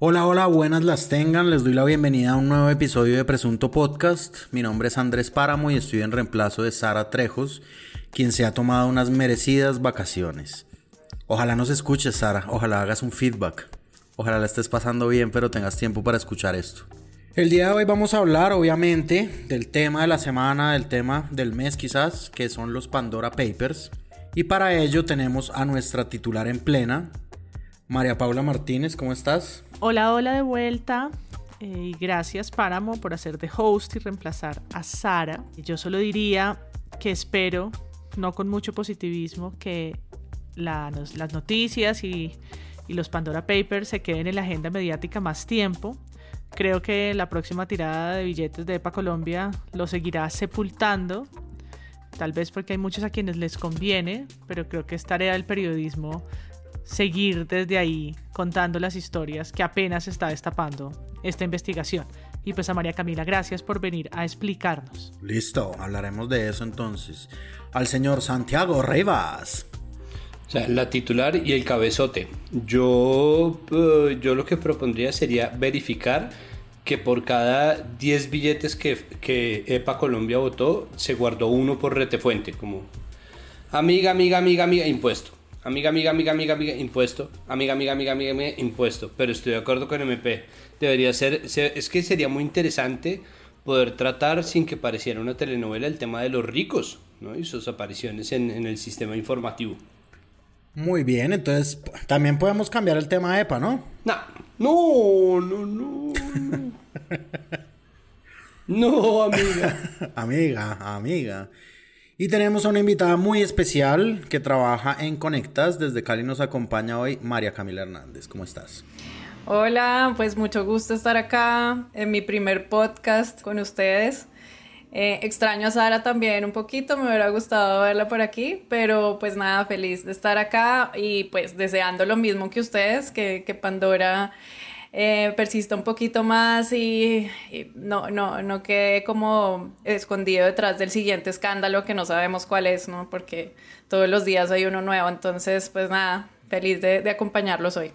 Hola, hola, buenas las tengan. Les doy la bienvenida a un nuevo episodio de Presunto Podcast. Mi nombre es Andrés Páramo y estoy en reemplazo de Sara Trejos, quien se ha tomado unas merecidas vacaciones. Ojalá nos escuches, Sara. Ojalá hagas un feedback. Ojalá la estés pasando bien, pero tengas tiempo para escuchar esto. El día de hoy vamos a hablar, obviamente, del tema de la semana, del tema del mes quizás, que son los Pandora Papers. Y para ello tenemos a nuestra titular en plena, María Paula Martínez, ¿cómo estás? Hola, hola de vuelta. Eh, y gracias Páramo por hacer de host y reemplazar a Sara. Yo solo diría que espero, no con mucho positivismo, que las noticias y, y los Pandora Papers se queden en la agenda mediática más tiempo. Creo que la próxima tirada de billetes de EPA Colombia lo seguirá sepultando. Tal vez porque hay muchos a quienes les conviene, pero creo que es tarea del periodismo seguir desde ahí contando las historias que apenas está destapando esta investigación. Y pues a María Camila, gracias por venir a explicarnos. Listo, hablaremos de eso entonces. Al señor Santiago Rivas. O sea, la titular y el cabezote. Yo, eh, yo lo que propondría sería verificar que por cada 10 billetes que, que EPA Colombia votó, se guardó uno por retefuente, como amiga, amiga, amiga, amiga, impuesto Amiga, amiga, amiga, amiga, amiga, impuesto. Amiga, amiga, amiga, amiga, amiga, impuesto. Pero estoy de acuerdo con MP. Debería ser, es que sería muy interesante poder tratar sin que pareciera una telenovela el tema de los ricos, ¿no? Y sus apariciones en, el sistema informativo. Muy bien, entonces también podemos cambiar el tema de EPA, ¿no? No, no, no, no. No, amiga. amiga, amiga. Y tenemos a una invitada muy especial que trabaja en Conectas. Desde Cali nos acompaña hoy María Camila Hernández. ¿Cómo estás? Hola, pues mucho gusto estar acá en mi primer podcast con ustedes. Eh, extraño a Sara también un poquito, me hubiera gustado verla por aquí, pero pues nada, feliz de estar acá y pues deseando lo mismo que ustedes, que, que Pandora eh, persista un poquito más y, no, no, no quede como escondido detrás del siguiente escándalo que no sabemos cuál es, ¿no? Porque todos los días hay uno nuevo. Entonces, pues nada, feliz de, de acompañarlos hoy.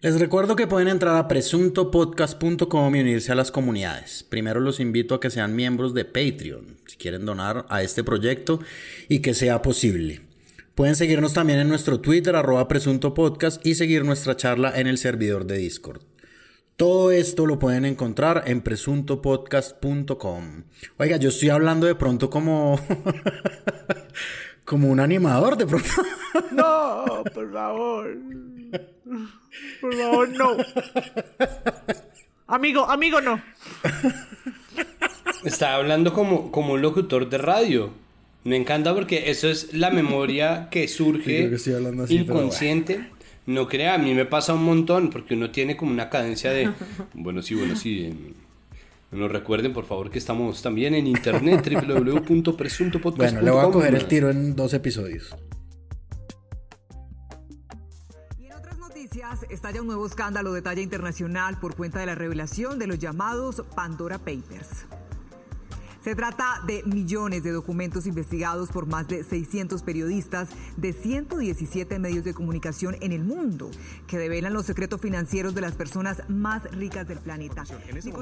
Les recuerdo que pueden entrar a presuntopodcast.com y unirse a las comunidades. Primero los invito a que sean miembros de Patreon, si quieren donar a este proyecto y que sea posible. Pueden seguirnos también en nuestro Twitter, arroba presunto podcast, y seguir nuestra charla en el servidor de Discord. Todo esto lo pueden encontrar en presuntopodcast.com. Oiga, yo estoy hablando de pronto como. como un animador, de pronto. no, por favor. Por favor, no. Amigo, amigo, no. Está hablando como, como un locutor de radio. Me encanta porque eso es la memoria que surge inconsciente. No crea, a mí me pasa un montón porque uno tiene como una cadencia de, bueno, sí, bueno, sí. Nos recuerden, por favor, que estamos también en internet, www.presuntopodcast.com. Bueno, le voy a coger el tiro en dos episodios. Y en otras noticias, estalla un nuevo escándalo de talla internacional por cuenta de la revelación de los llamados Pandora Papers. Se trata de millones de documentos investigados por más de 600 periodistas de 117 medios de comunicación en el mundo que develan los secretos financieros de las personas más ricas del planeta. Este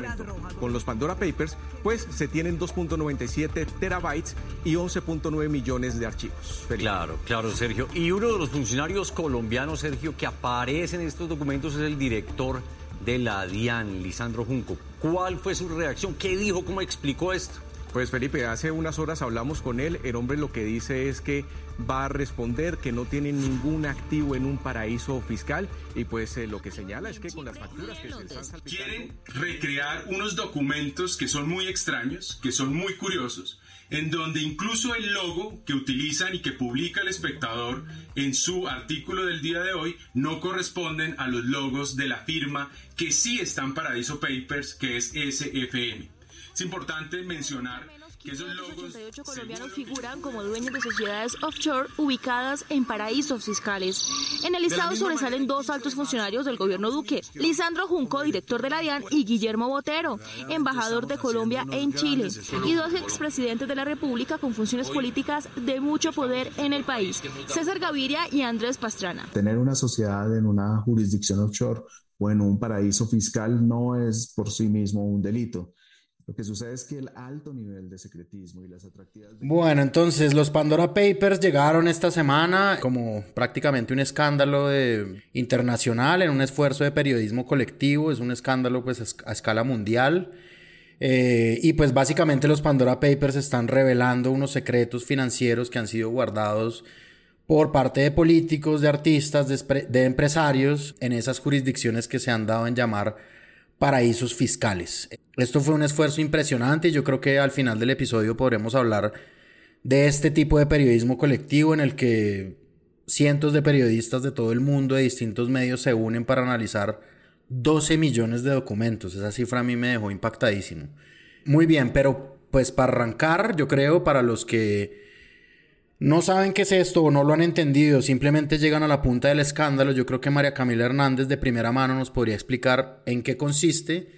con los Pandora Papers, pues se tienen 2.97 terabytes y 11.9 millones de archivos. Claro, claro, Sergio. Y uno de los funcionarios colombianos, Sergio, que aparece en estos documentos es el director de la DIAN, Lisandro Junco. ¿Cuál fue su reacción? ¿Qué dijo? ¿Cómo explicó esto? Pues Felipe, hace unas horas hablamos con él. El hombre lo que dice es que va a responder que no tiene ningún activo en un paraíso fiscal y pues eh, lo que señala es que con las facturas que se están Quieren recrear unos documentos que son muy extraños, que son muy curiosos, en donde incluso el logo que utilizan y que publica el espectador en su artículo del día de hoy no corresponden a los logos de la firma que sí está en Paradiso Papers, que es SFM. Es importante mencionar que esos logos... 88 colombianos figuran como dueños de sociedades offshore ubicadas en paraísos fiscales. En el listado sobresalen dos altos funcionarios del gobierno Duque, Lisandro Junco, director de la DIAN, y Guillermo Botero, embajador de Colombia en Chile, y dos expresidentes de la República con funciones políticas de mucho poder en el país, César Gaviria y Andrés Pastrana. Tener una sociedad en una jurisdicción offshore o en un paraíso fiscal no es por sí mismo un delito. Lo que sucede es que el alto nivel de secretismo y las atractivas... Bueno, entonces los Pandora Papers llegaron esta semana como prácticamente un escándalo de, internacional en un esfuerzo de periodismo colectivo, es un escándalo pues a escala mundial. Eh, y pues básicamente los Pandora Papers están revelando unos secretos financieros que han sido guardados por parte de políticos, de artistas, de, de empresarios en esas jurisdicciones que se han dado en llamar paraísos fiscales. Esto fue un esfuerzo impresionante y yo creo que al final del episodio podremos hablar de este tipo de periodismo colectivo en el que cientos de periodistas de todo el mundo, de distintos medios, se unen para analizar 12 millones de documentos. Esa cifra a mí me dejó impactadísimo. Muy bien, pero pues para arrancar, yo creo, para los que no saben qué es esto o no lo han entendido, simplemente llegan a la punta del escándalo, yo creo que María Camila Hernández de primera mano nos podría explicar en qué consiste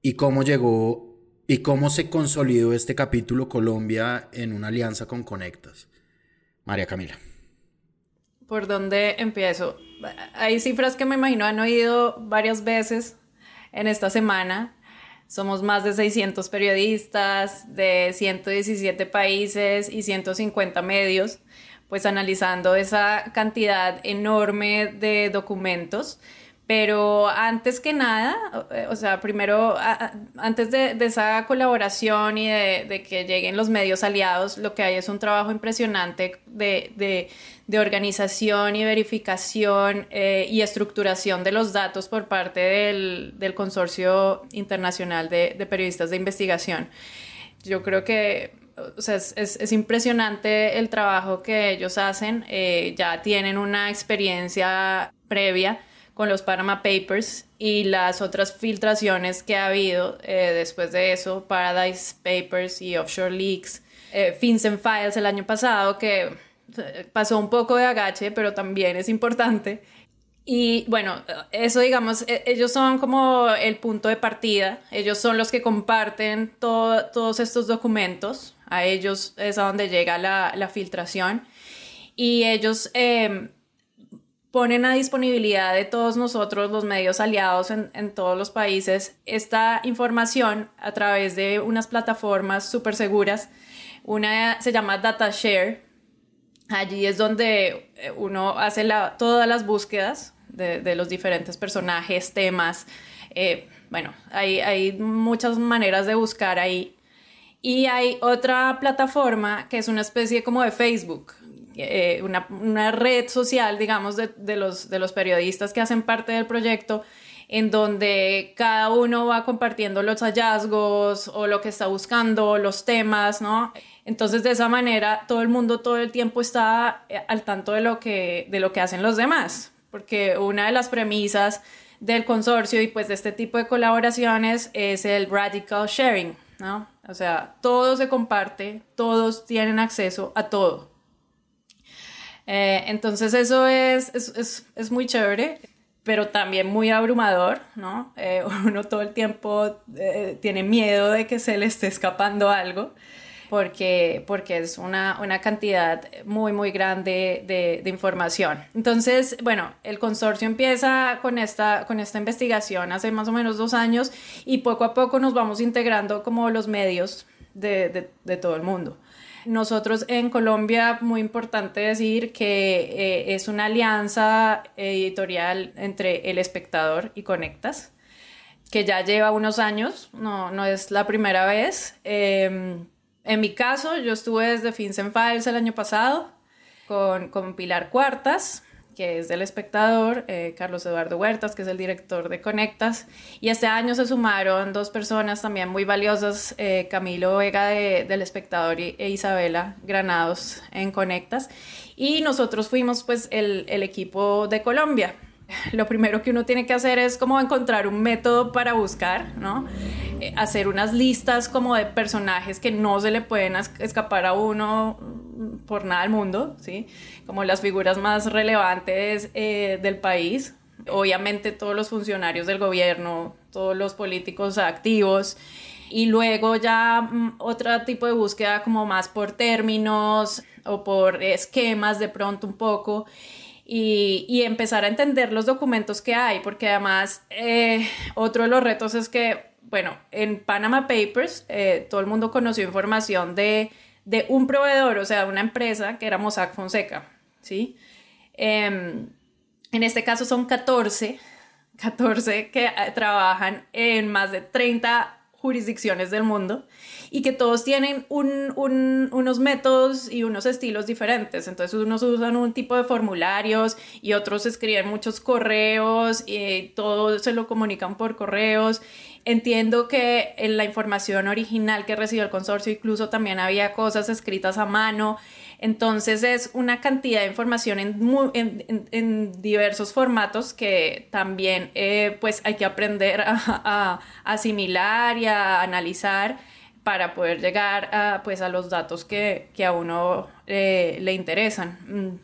y cómo llegó y cómo se consolidó este capítulo Colombia en una alianza con Conectas. María Camila. ¿Por dónde empiezo? Hay cifras que me imagino han oído varias veces en esta semana somos más de 600 periodistas de 117 países y 150 medios, pues analizando esa cantidad enorme de documentos. Pero antes que nada, o sea, primero, antes de, esa colaboración y de, que lleguen los medios aliados, lo que hay es un trabajo impresionante de, de organización y verificación eh, y estructuración de los datos por parte del, Consorcio Internacional de, Periodistas de Investigación. Yo creo que o sea, es, es, impresionante el trabajo que ellos hacen, eh, ya tienen una experiencia previa con los Panama Papers y las otras filtraciones que ha habido eh, después de eso, Paradise Papers y Offshore Leaks, eh, FinCEN Files el año pasado, que pasó un poco de agache, pero también es importante. Y bueno, eso digamos, e, ellos son como el punto de partida, ellos son los que comparten todos estos documentos, a ellos es a donde llega la, la filtración. Y ellos em, ponen a disponibilidad de todos nosotros, los medios aliados en, en todos los países, esta información a través de unas plataformas súper seguras. Una se llama DataShare, Allí es donde eh, uno hace todas las búsquedas de, los diferentes personajes, temas. Eh, bueno, hay, muchas maneras de buscar ahí. Y hay otra plataforma que es una especie como de Facebook, eh, una, red social, digamos, de, los, de los periodistas que hacen parte del proyecto, en donde cada uno va compartiendo los hallazgos o lo que está buscando, los temas, ¿no? Entonces, de esa manera, todo el mundo todo el tiempo está eh, al tanto de lo que, de lo que hacen los demás, porque una de las premisas del consorcio y pues de este tipo de colaboraciones es el radical sharing, ¿no? O sea, todo se comparte, todos tienen acceso a todo. Eh, entonces eso es, es, es, muy chévere, pero también muy abrumador, ¿no? Eh, uno todo el tiempo tiene miedo de que se le esté escapando algo porque, porque es una, una cantidad muy, muy grande de, de, información. Entonces, bueno, el consorcio empieza con esta, con esta investigación hace más o menos dos años y poco a poco nos vamos integrando como los medios de, de, de todo el mundo. Nosotros en Colombia, muy importante decir que eh, es una alianza editorial entre El Espectador y Conectas, que ya lleva unos años, no, no es la primera vez. Eh, en mi caso, yo estuve desde FinCEN Files el año pasado con, con Pilar Cuartas, que es del espectador, eh, Carlos Eduardo Huertas, que es el director de Conectas, y este año se sumaron dos personas también muy valiosas, eh, Camilo Vega de, del espectador e Isabela Granados en Conectas, y nosotros fuimos pues el, el equipo de Colombia. Lo primero que uno tiene que hacer es como encontrar un método para buscar, ¿no? Eh, hacer unas listas como de personajes que no se le pueden escapar a uno por nada del mundo, ¿sí? Como las figuras más relevantes eh, del país. Obviamente todos los funcionarios del gobierno, todos los políticos activos y luego ya mm, otro tipo de búsqueda como más por términos o por esquemas de pronto un poco y, empezar a entender los documentos que hay, porque además eh, otro de los retos es que, bueno, en Panama Papers eh, todo el mundo conoció información de, de, un proveedor, o sea, una empresa que era Mossack Fonseca, ¿sí? Em, en este caso son 14, 14 que eh, trabajan en más de 30 jurisdicciones del mundo y que todos tienen unos métodos y unos estilos diferentes. Entonces unos usan un tipo de formularios y otros escriben muchos correos y todo se lo comunican por correos. Entiendo que en la información original que recibió el consorcio incluso también había cosas escritas a mano. Entonces es una cantidad de información en, diversos formatos que también eh, pues hay que aprender a, asimilar y a analizar para poder llegar a, pues, a los datos que, a uno eh, le interesan.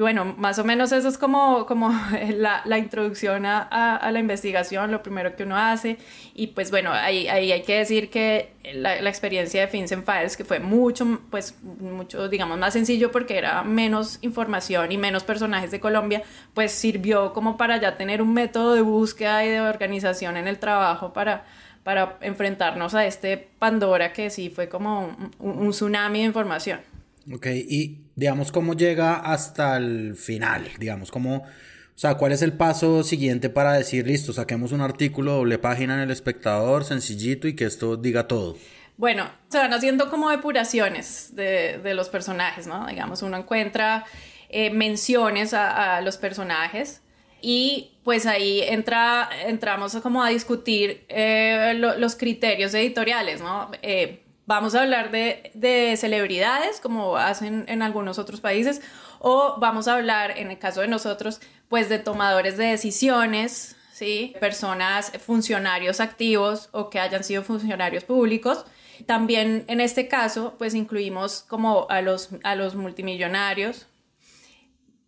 Bueno, más o menos eso es como, como la, introducción a, la investigación, lo primero que uno hace. Y pues bueno, ahí, ahí hay que decir que la, experiencia de Fins Files, que fue mucho, pues mucho, digamos, más sencillo porque era menos información y menos personajes de Colombia, pues sirvió como para ya tener un método de búsqueda y de organización en el trabajo para para enfrentarnos a este Pandora que sí fue como un tsunami de información. Ok, y digamos cómo llega hasta el final, digamos, cómo, o sea, cuál es el paso siguiente para decir, listo, saquemos un artículo, doble página en el espectador, sencillito y que esto diga todo. Bueno, se van haciendo como depuraciones de, de los personajes, ¿no? Digamos, uno encuentra eh, menciones a, los personajes y pues ahí entra, entramos como a discutir eh, los criterios editoriales, ¿no? Eh, vamos a hablar de, celebridades, como hacen en algunos otros países, o vamos a hablar, en el caso de nosotros, pues de tomadores de decisiones, ¿sí? Personas, funcionarios activos o que hayan sido funcionarios públicos. También en este caso, pues incluimos como a los, a los multimillonarios,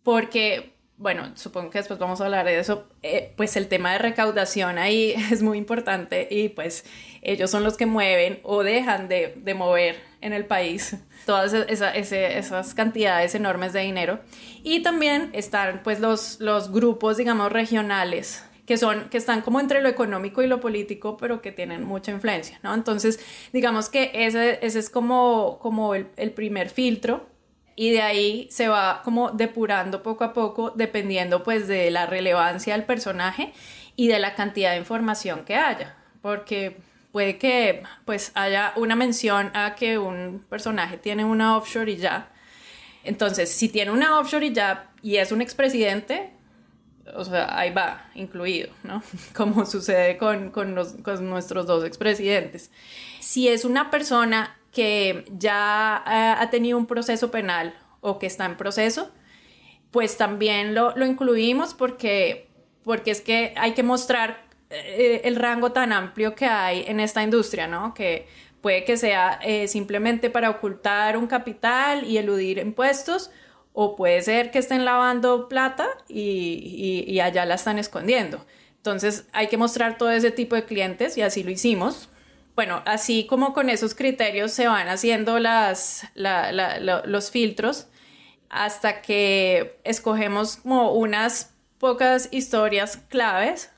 porque bueno, supongo que después vamos a hablar de eso, eh, pues el tema de recaudación ahí es muy importante y pues ellos son los que mueven o dejan de, mover en el país todas esas cantidades enormes de dinero. Y también están pues los, los grupos, digamos, regionales que son que están como entre lo económico y lo político, pero que tienen mucha influencia, ¿no? Entonces, digamos que ese, ese es como, como el primer filtro y de ahí se va como depurando poco a poco dependiendo pues de la relevancia del personaje y de la cantidad de información que haya, porque puede que pues haya una mención a que un personaje tiene una offshore y ya. Entonces, si tiene una offshore y ya y es un expresidente, o sea, ahí va, incluido, ¿no? Como sucede con, con, con nuestros dos expresidentes. Si es una persona que ya eh, ha tenido un proceso penal o que está en proceso, pues también lo, incluimos porque, porque es que hay que mostrar eh, el rango tan amplio que hay en esta industria, ¿no? Que puede que sea eh, simplemente para ocultar un capital y eludir impuestos, o puede ser que estén lavando plata y, y allá la están escondiendo. Entonces hay que mostrar todo ese tipo de clientes y así lo hicimos bueno, así como con esos criterios se van haciendo los filtros hasta que escogemos como unas pocas historias claves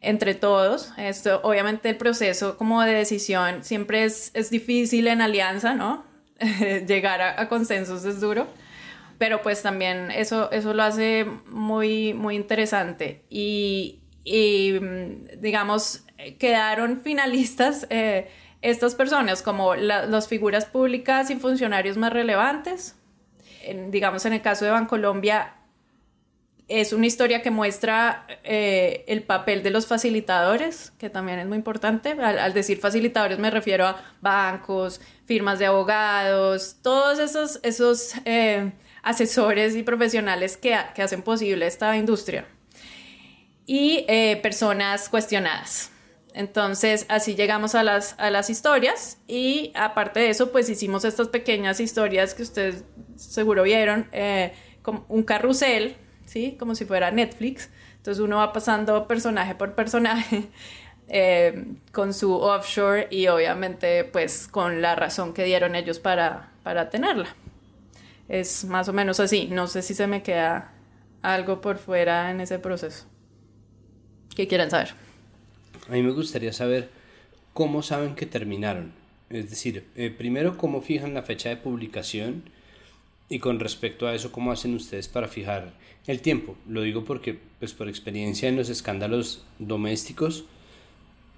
entre todos. Esto, obviamente el proceso como de decisión siempre es, difícil en alianza, ¿no? Llegar a, consensos es duro, pero pues también eso, eso lo hace muy, muy interesante. Y, y digamos, quedaron finalistas eh, estas personas como las figuras públicas y funcionarios más relevantes. digamos, en el caso de Bancolombia, es una historia que muestra eh, el papel de los facilitadores, que también es muy importante. Al, decir facilitadores me refiero a bancos, firmas de abogados, todos esos, esos eh, asesores y profesionales que, que, hacen posible esta industria. Y personas cuestionadas Entonces, así llegamos a las, a las historias y aparte de eso, pues hicimos estas pequeñas historias que ustedes seguro vieron, eh, como un carrusel, ¿sí? Como si fuera Netflix. Entonces uno va pasando personaje por personaje eh, con su offshore y obviamente pues con la razón que dieron ellos para, para tenerla. Es más o menos así. No sé si se me queda algo por fuera en ese proceso. ¿Qué quieren saber? A mí me gustaría saber cómo saben que terminaron. Es decir, eh, primero, cómo fijan la fecha de publicación y con respecto a eso, cómo hacen ustedes para fijar el tiempo. Lo digo porque, pues por experiencia en los escándalos domésticos,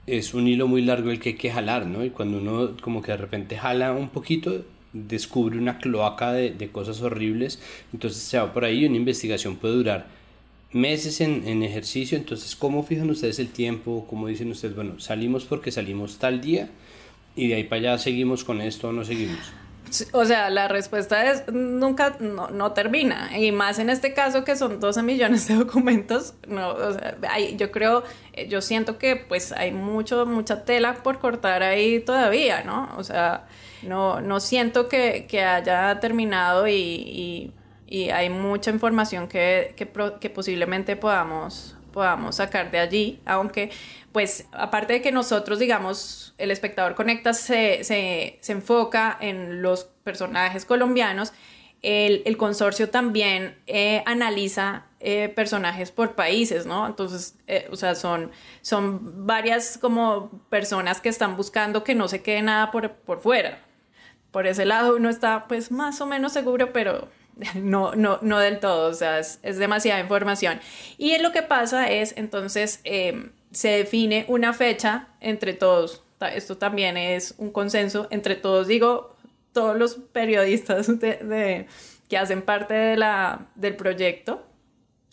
es un hilo muy largo el que hay que jalar, ¿no? Y cuando uno como que de repente jala un poquito, descubre una cloaca de, de cosas horribles, entonces se va por ahí y una investigación puede durar meses en, en, ejercicio, entonces ¿cómo fijan ustedes el tiempo? ¿Cómo dicen ustedes, bueno, salimos porque salimos tal día y de ahí para allá seguimos con esto o no seguimos? O sea, la respuesta es nunca, no, no, termina. Y más en este caso que son 12 millones de documentos, no, o sea, hay, yo creo, eh, yo siento que pues hay mucho, mucha tela por cortar ahí todavía, ¿no? O sea, no, no siento que, que haya terminado y, y, y, hay mucha información que, que, que posiblemente podamos podamos sacar de allí, aunque pues aparte de que nosotros, digamos, el espectador conecta se, se, se enfoca en los personajes colombianos, el, el consorcio también eh, analiza eh, personajes por países, ¿no? Entonces, eh, o sea, son, son varias como personas que están buscando que no se quede nada por, por fuera. Por ese lado uno está pues más o menos seguro, pero no, no, no del todo, o sea, es, es demasiada información. Y lo que pasa es, entonces, eh, se define una fecha entre todos. Esto también es un consenso entre todos, digo, todos los periodistas de, que hacen parte de la, del proyecto,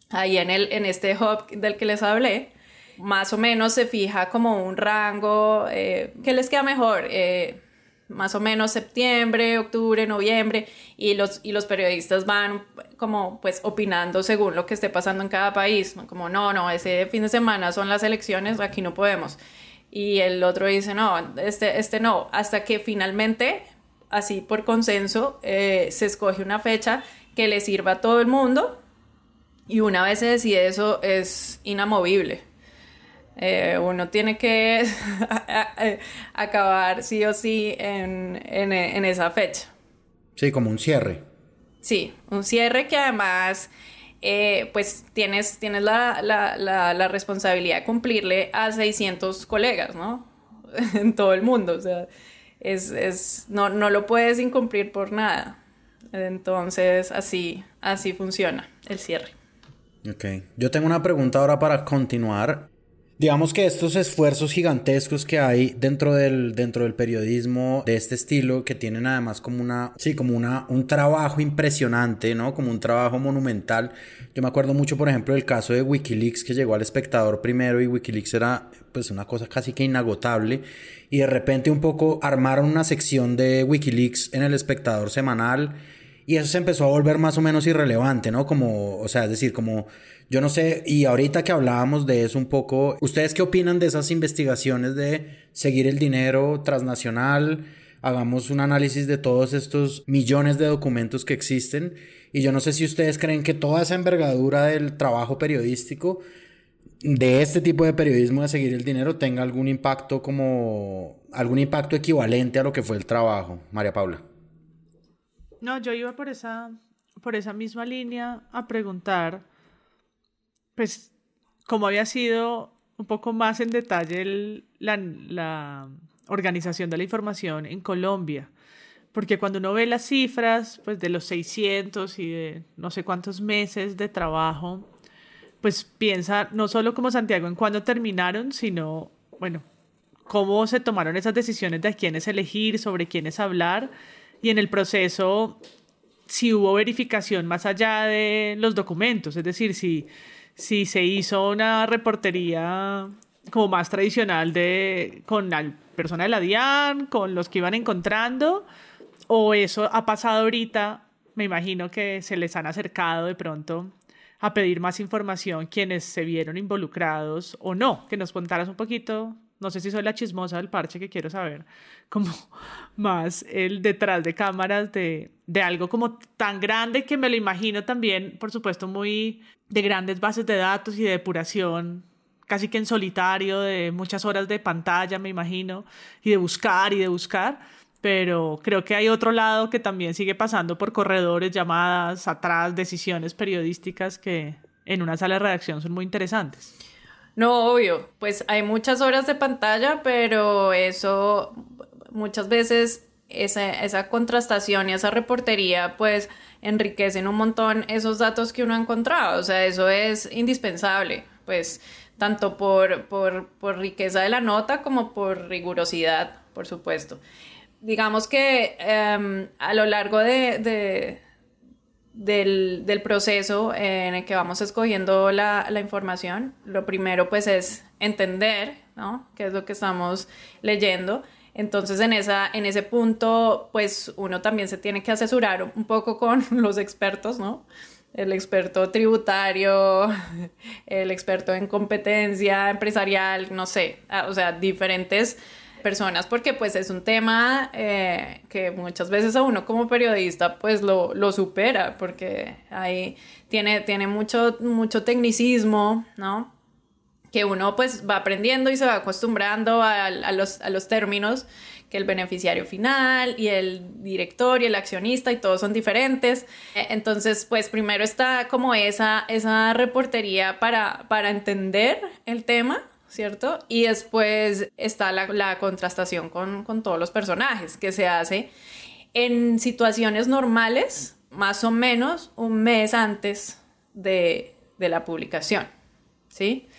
ahí en, el, en este hub del que les hablé, más o menos se fija como un rango, eh, ¿qué les queda mejor? Eh, más o menos septiembre, octubre, noviembre, y los, y los periodistas van como pues opinando según lo que esté pasando en cada país, como no, no, ese fin de semana son las elecciones, aquí no podemos. Y el otro dice, no, este, este no, hasta que finalmente, así por consenso, eh, se escoge una fecha que le sirva a todo el mundo, y una vez se decide eso, es inamovible. Eh, uno tiene que acabar sí o sí en, en, esa fecha. Sí, como un cierre. Sí, un cierre que además, eh, pues tienes, tienes la, la, la, responsabilidad de cumplirle a 600 colegas, ¿no? en todo el mundo, o sea, es, es, no, no lo puedes incumplir por nada. Entonces, así, así funciona el cierre. Ok, yo tengo una pregunta ahora para continuar. Digamos que estos esfuerzos gigantescos que hay dentro del, dentro del periodismo de este estilo, que tienen además como una, sí, como una, un trabajo impresionante, ¿no? Como un trabajo monumental. Yo me acuerdo mucho, por ejemplo, del caso de Wikileaks, que llegó al espectador primero y Wikileaks era, pues, una cosa casi que inagotable. Y de repente un poco armaron una sección de Wikileaks en el espectador semanal. Y eso se empezó a volver más o menos irrelevante, ¿no? Como, o sea, es decir, como yo no sé, y ahorita que hablábamos de eso un poco, ¿ustedes qué opinan de esas investigaciones de seguir el dinero transnacional? Hagamos un análisis de todos estos millones de documentos que existen. Y yo no sé si ustedes creen que toda esa envergadura del trabajo periodístico, de este tipo de periodismo de seguir el dinero, tenga algún impacto como algún impacto equivalente a lo que fue el trabajo. María Paula. No, yo iba por esa, por esa misma línea a preguntar pues, como había sido un poco más en detalle la, organización de la información en Colombia. Porque cuando uno ve las cifras, pues de los 600 y de no sé cuántos meses de trabajo, pues piensa no solo como Santiago en cuándo terminaron, sino, bueno, cómo se tomaron esas decisiones de a quiénes elegir, sobre quiénes hablar, y en el proceso, si hubo verificación más allá de los documentos, es decir, si si se hizo una reportería como más tradicional de con la persona de la DIAN, con los que iban encontrando, o eso ha pasado ahorita, me imagino que se les han acercado de pronto a pedir más información quienes se vieron involucrados o no, que nos contaras un poquito, no sé si soy la chismosa del parche que quiero saber, como más el detrás de cámaras de, de algo como tan grande que me lo imagino también, por supuesto, muy de grandes bases de datos y de depuración, casi que en solitario, de muchas horas de pantalla, me imagino, y de buscar y de buscar. Pero creo que hay otro lado que también sigue pasando por corredores, llamadas, atrás, decisiones periodísticas que en una sala de redacción son muy interesantes. No, obvio, pues hay muchas horas de pantalla, pero eso muchas veces esa, esa contrastación y esa reportería pues enriquecen un montón esos datos que uno ha encontrado, o sea, eso es indispensable, pues tanto por, por, por riqueza de la nota como por rigurosidad, por supuesto. Digamos que em, a lo largo de del, del, proceso en el que vamos escogiendo la, la, información. Lo primero pues es entender, ¿no? ¿Qué es lo que estamos leyendo? Entonces en, esa, en ese punto pues uno también se tiene que asesorar un poco con los expertos, ¿no? El experto tributario, el experto en competencia empresarial, no sé, o sea, diferentes personas porque pues es un tema eh, que muchas veces a uno como periodista pues lo, lo supera porque ahí tiene, tiene mucho, mucho tecnicismo, ¿no? Que uno pues va aprendiendo y se va acostumbrando a, a, los, a los términos que el beneficiario final y el director y el accionista y todos son diferentes. E, entonces, pues primero está como esa, esa reportería para, para entender el tema, ¿cierto? Y después está la, contrastación con, todos los personajes que se hace en situaciones normales, más o menos un mes antes de, la publicación, ¿sí?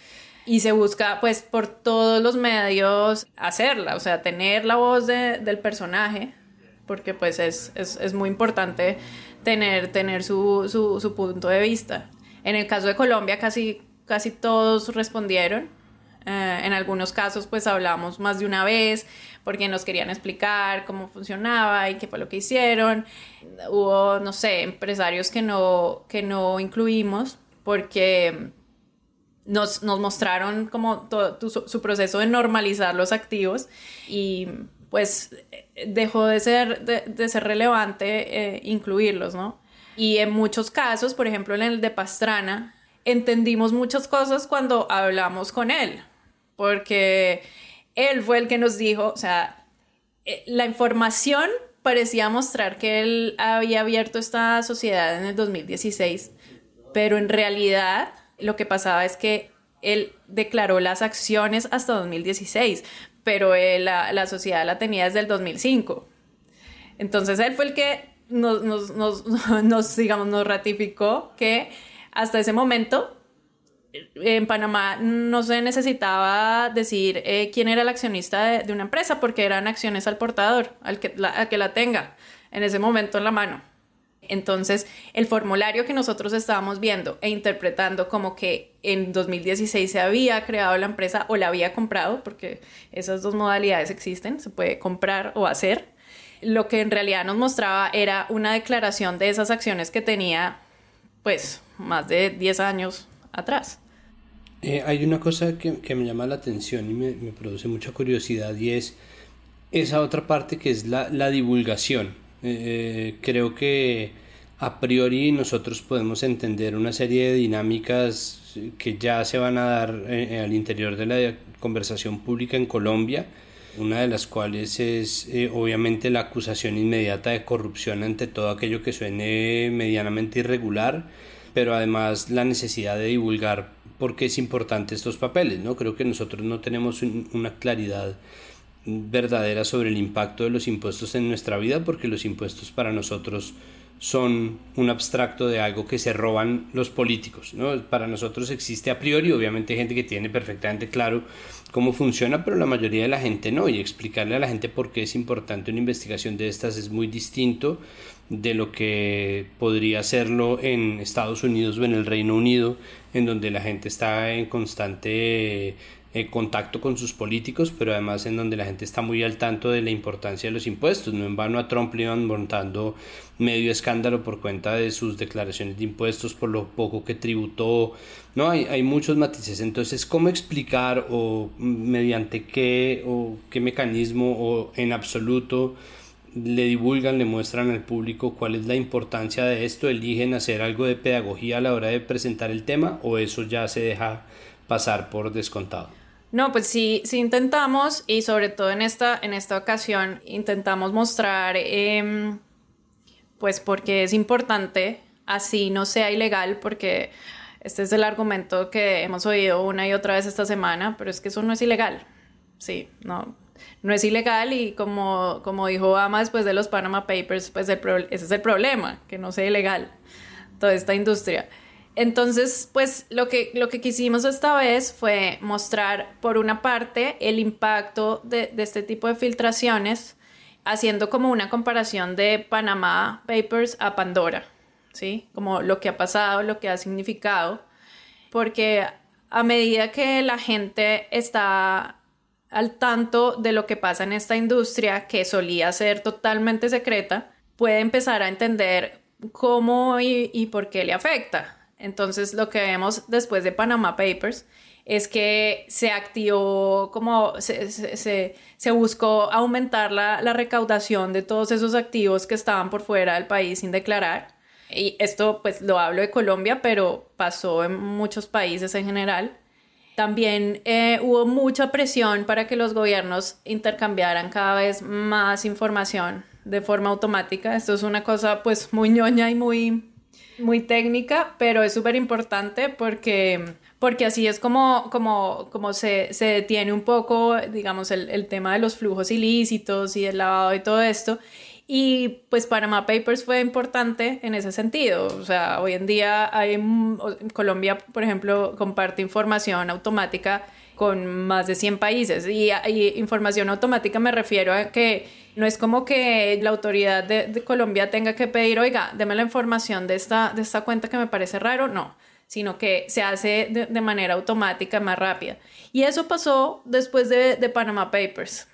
Y se busca, pues, por todos los medios hacerla, o sea, tener la voz del personaje, porque, pues, es, muy importante tener, tener su, su, punto de vista. En el caso de Colombia, casi, casi todos respondieron eh, en algunos casos pues hablamos más de una vez porque nos querían explicar cómo funcionaba y qué fue lo que hicieron. Hubo, no sé, empresarios que no, que no incluimos porque nos, mostraron como todo su, proceso de normalizar los activos y pues dejó de ser, de, ser relevante eh, incluirlos, ¿no? Y en muchos casos, por ejemplo en el de Pastrana, entendimos muchas cosas cuando hablamos con él porque él fue el que nos dijo, o sea, eh, la información parecía mostrar que él había abierto esta sociedad en el 2016, pero en realidad lo que pasaba es que él declaró las acciones hasta 2016, pero la, la, sociedad la tenía desde el 2005. Entonces él fue el que nos, digamos, nos ratificó que hasta ese momento en Panamá no se necesitaba decir eh, quién era el accionista de, una empresa porque eran acciones al portador, al que, la, que la tenga en ese momento en la mano. Entonces, el formulario que nosotros estábamos viendo e interpretando como que en 2016 se había creado la empresa o la había comprado, porque esas dos modalidades existen, se puede comprar o hacer, lo que en realidad nos mostraba era una declaración de esas acciones que tenía pues más de 10 años atrás. Eh, hay una cosa que, me llama la atención y me, produce mucha curiosidad y es esa otra parte que es la divulgación. Eh, creo que a priori nosotros podemos entender una serie de dinámicas que ya se van a dar eh, al interior de la conversación pública en Colombia, una de las cuales es obviamente la acusación inmediata de corrupción ante todo aquello que suene medianamente irregular, pero además la necesidad de divulgar por qué es importante estos papeles, ¿no? Creo que nosotros no tenemos una claridad verdadera sobre el impacto de los impuestos en nuestra vida porque los impuestos para nosotros son un abstracto de algo que se roban los políticos. ¿no? Para nosotros existe a priori, obviamente gente que tiene perfectamente claro cómo funciona, pero la mayoría de la gente no. Y explicarle a la gente por qué es importante una investigación de estas es muy distinto de lo que podría hacerlo en Estados Unidos o en el Reino Unido, en donde la gente está en constante eh, contacto con sus políticos, pero además en donde la gente está muy al tanto de la importancia de los impuestos. No en vano a Trump le iban montando medio escándalo por cuenta de sus declaraciones de impuestos, por lo poco que tributó. No, hay, hay muchos matices. Entonces, ¿cómo explicar o mediante qué o qué mecanismo o en absoluto le divulgan, le muestran al público cuál es la importancia de esto, eligen hacer algo de pedagogía a la hora de presentar el tema o eso ya se deja pasar por descontado? No, pues sí, sí intentamos y sobre todo en esta, en esta ocasión intentamos mostrar, em, pues porque es importante, así no sea ilegal, porque este es el argumento que hemos oído una y otra vez esta semana, pero es que eso no es ilegal. Sí, no, no es ilegal y como, como dijo Obama después de los Panama Papers, pues ese es el problema, que no sea ilegal toda esta industria. Entonces, pues lo que, lo que quisimos esta vez fue mostrar, por una parte, el impacto de, este tipo de filtraciones, haciendo como una comparación de Panama Papers a Pandora, ¿sí? Como lo que ha pasado, lo que ha significado, porque a medida que la gente está al tanto de lo que pasa en esta industria, que solía ser totalmente secreta, puede empezar a entender cómo y por qué le afecta. Entonces, lo que vemos después de Panama Papers es que se activó como se, buscó aumentar la, recaudación de todos esos activos que estaban por fuera del país sin declarar. Y esto pues lo hablo de Colombia, pero pasó en muchos países en general. También eh, hubo mucha presión para que los gobiernos intercambiaran cada vez más información de forma automática. Esto es una cosa pues muy ñoña y muy muy técnica, pero es súper importante porque, porque así es como, como, como se, se detiene un poco, digamos, el, el tema de los flujos ilícitos y el lavado y todo esto. Y pues Panama Papers fue importante en ese sentido. O sea, hoy en día hay, Colombia, por ejemplo, comparte información automática con más de 100 países. Y, información automática me refiero a que no es como que la autoridad de, Colombia tenga que pedir, oiga, deme la información de esta, de esta cuenta que me parece raro. No, sino que se hace de, manera automática, más rápida. Y eso pasó después de, de Panama Papers.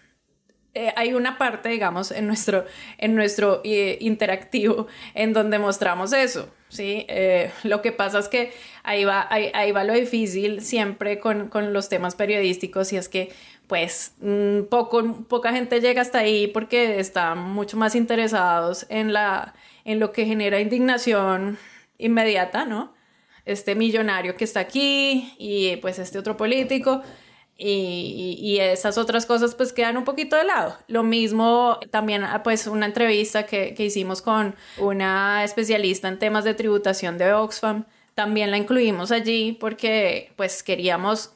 Eh, hay una parte, digamos, en nuestro, en nuestro eh, interactivo en donde mostramos eso, ¿sí? Eh, lo que pasa es que ahí va, ahí, va lo difícil siempre con, con, los temas periodísticos y es que, pues, mm, poco, poca gente llega hasta ahí porque están mucho más interesados en, la, en lo que genera indignación inmediata, ¿no? Este millonario que está aquí y pues este otro político y, esas otras cosas pues quedan un poquito de lado. Lo mismo también ah, pues una entrevista que, hicimos con una especialista en temas de tributación de Oxfam, también la incluimos allí porque pues queríamos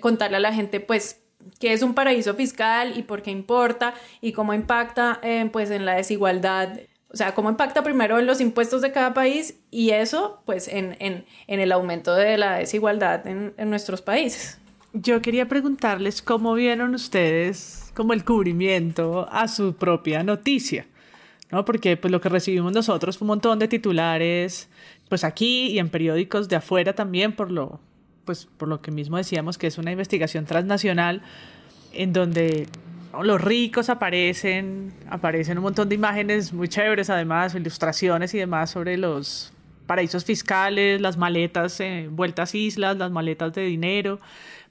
contarle a la gente pues qué es un paraíso fiscal y por qué importa y cómo impacta eh, pues en la desigualdad o sea, cómo impacta primero en los impuestos de cada país y eso, pues, en, el aumento de la desigualdad en nuestros países. Yo quería preguntarles cómo vieron ustedes como el cubrimiento a su propia noticia, ¿no? Porque pues lo que recibimos nosotros fue un montón de titulares, pues aquí y en periódicos de afuera también por lo, pues por lo que mismo decíamos que es una investigación transnacional en donde los ricos aparecen, aparecen un montón de imágenes muy chéveres además, ilustraciones y demás sobre los paraísos fiscales, las maletas eh, vueltas islas, las maletas de dinero.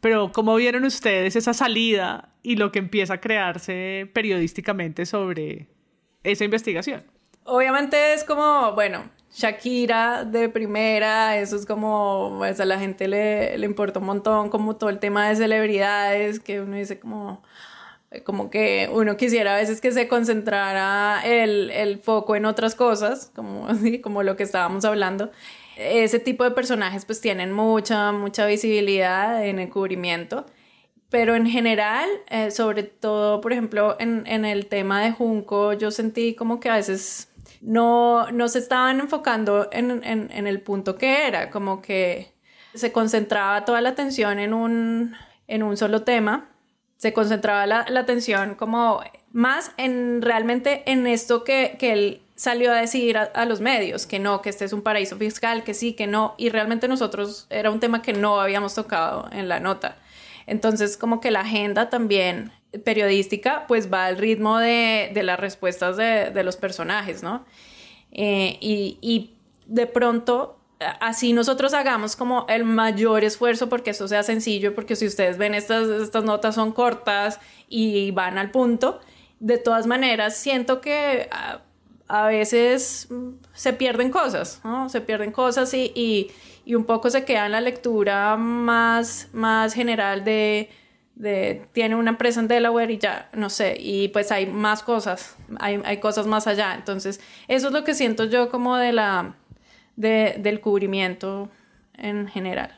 Pero ¿cómo vieron ustedes esa salida y lo que empieza a crearse periodísticamente sobre esa investigación? Obviamente es como, bueno, Shakira de primera, eso es como, pues a la gente le, le importa un montón, como todo el tema de celebridades, que uno dice como, como que uno quisiera a veces que se concentrara el, el foco en otras cosas, como, como lo que estábamos hablando ese tipo de personajes pues tienen mucha, mucha visibilidad en el cubrimiento. Pero en general, eh, sobre todo, por ejemplo, en, en, el tema de Junco, yo sentí como que a veces no, no se estaban enfocando en, en, el punto que era, como que se concentraba toda la atención en un, en un solo tema, se concentraba la, la atención como más en realmente en esto que, que él salió a decir a, los medios que no, que este es un paraíso fiscal, que sí, que no, y realmente nosotros era un tema que no habíamos tocado en la nota. Entonces, como que la agenda también periodística, pues va al ritmo de, las respuestas de, los personajes, ¿no? Eh, y, de pronto, así nosotros hagamos como el mayor esfuerzo porque eso sea sencillo, porque si ustedes ven estas, estas notas son cortas y van al punto, de todas maneras siento que a, veces se pierden cosas, ¿no? Se pierden cosas y, y, y, un poco se queda en la lectura más, más general de de tiene una empresa en Delaware y ya, no sé, y pues hay más cosas, hay, hay cosas más allá. Entonces, eso es lo que siento yo como de la, de, del cubrimiento en general.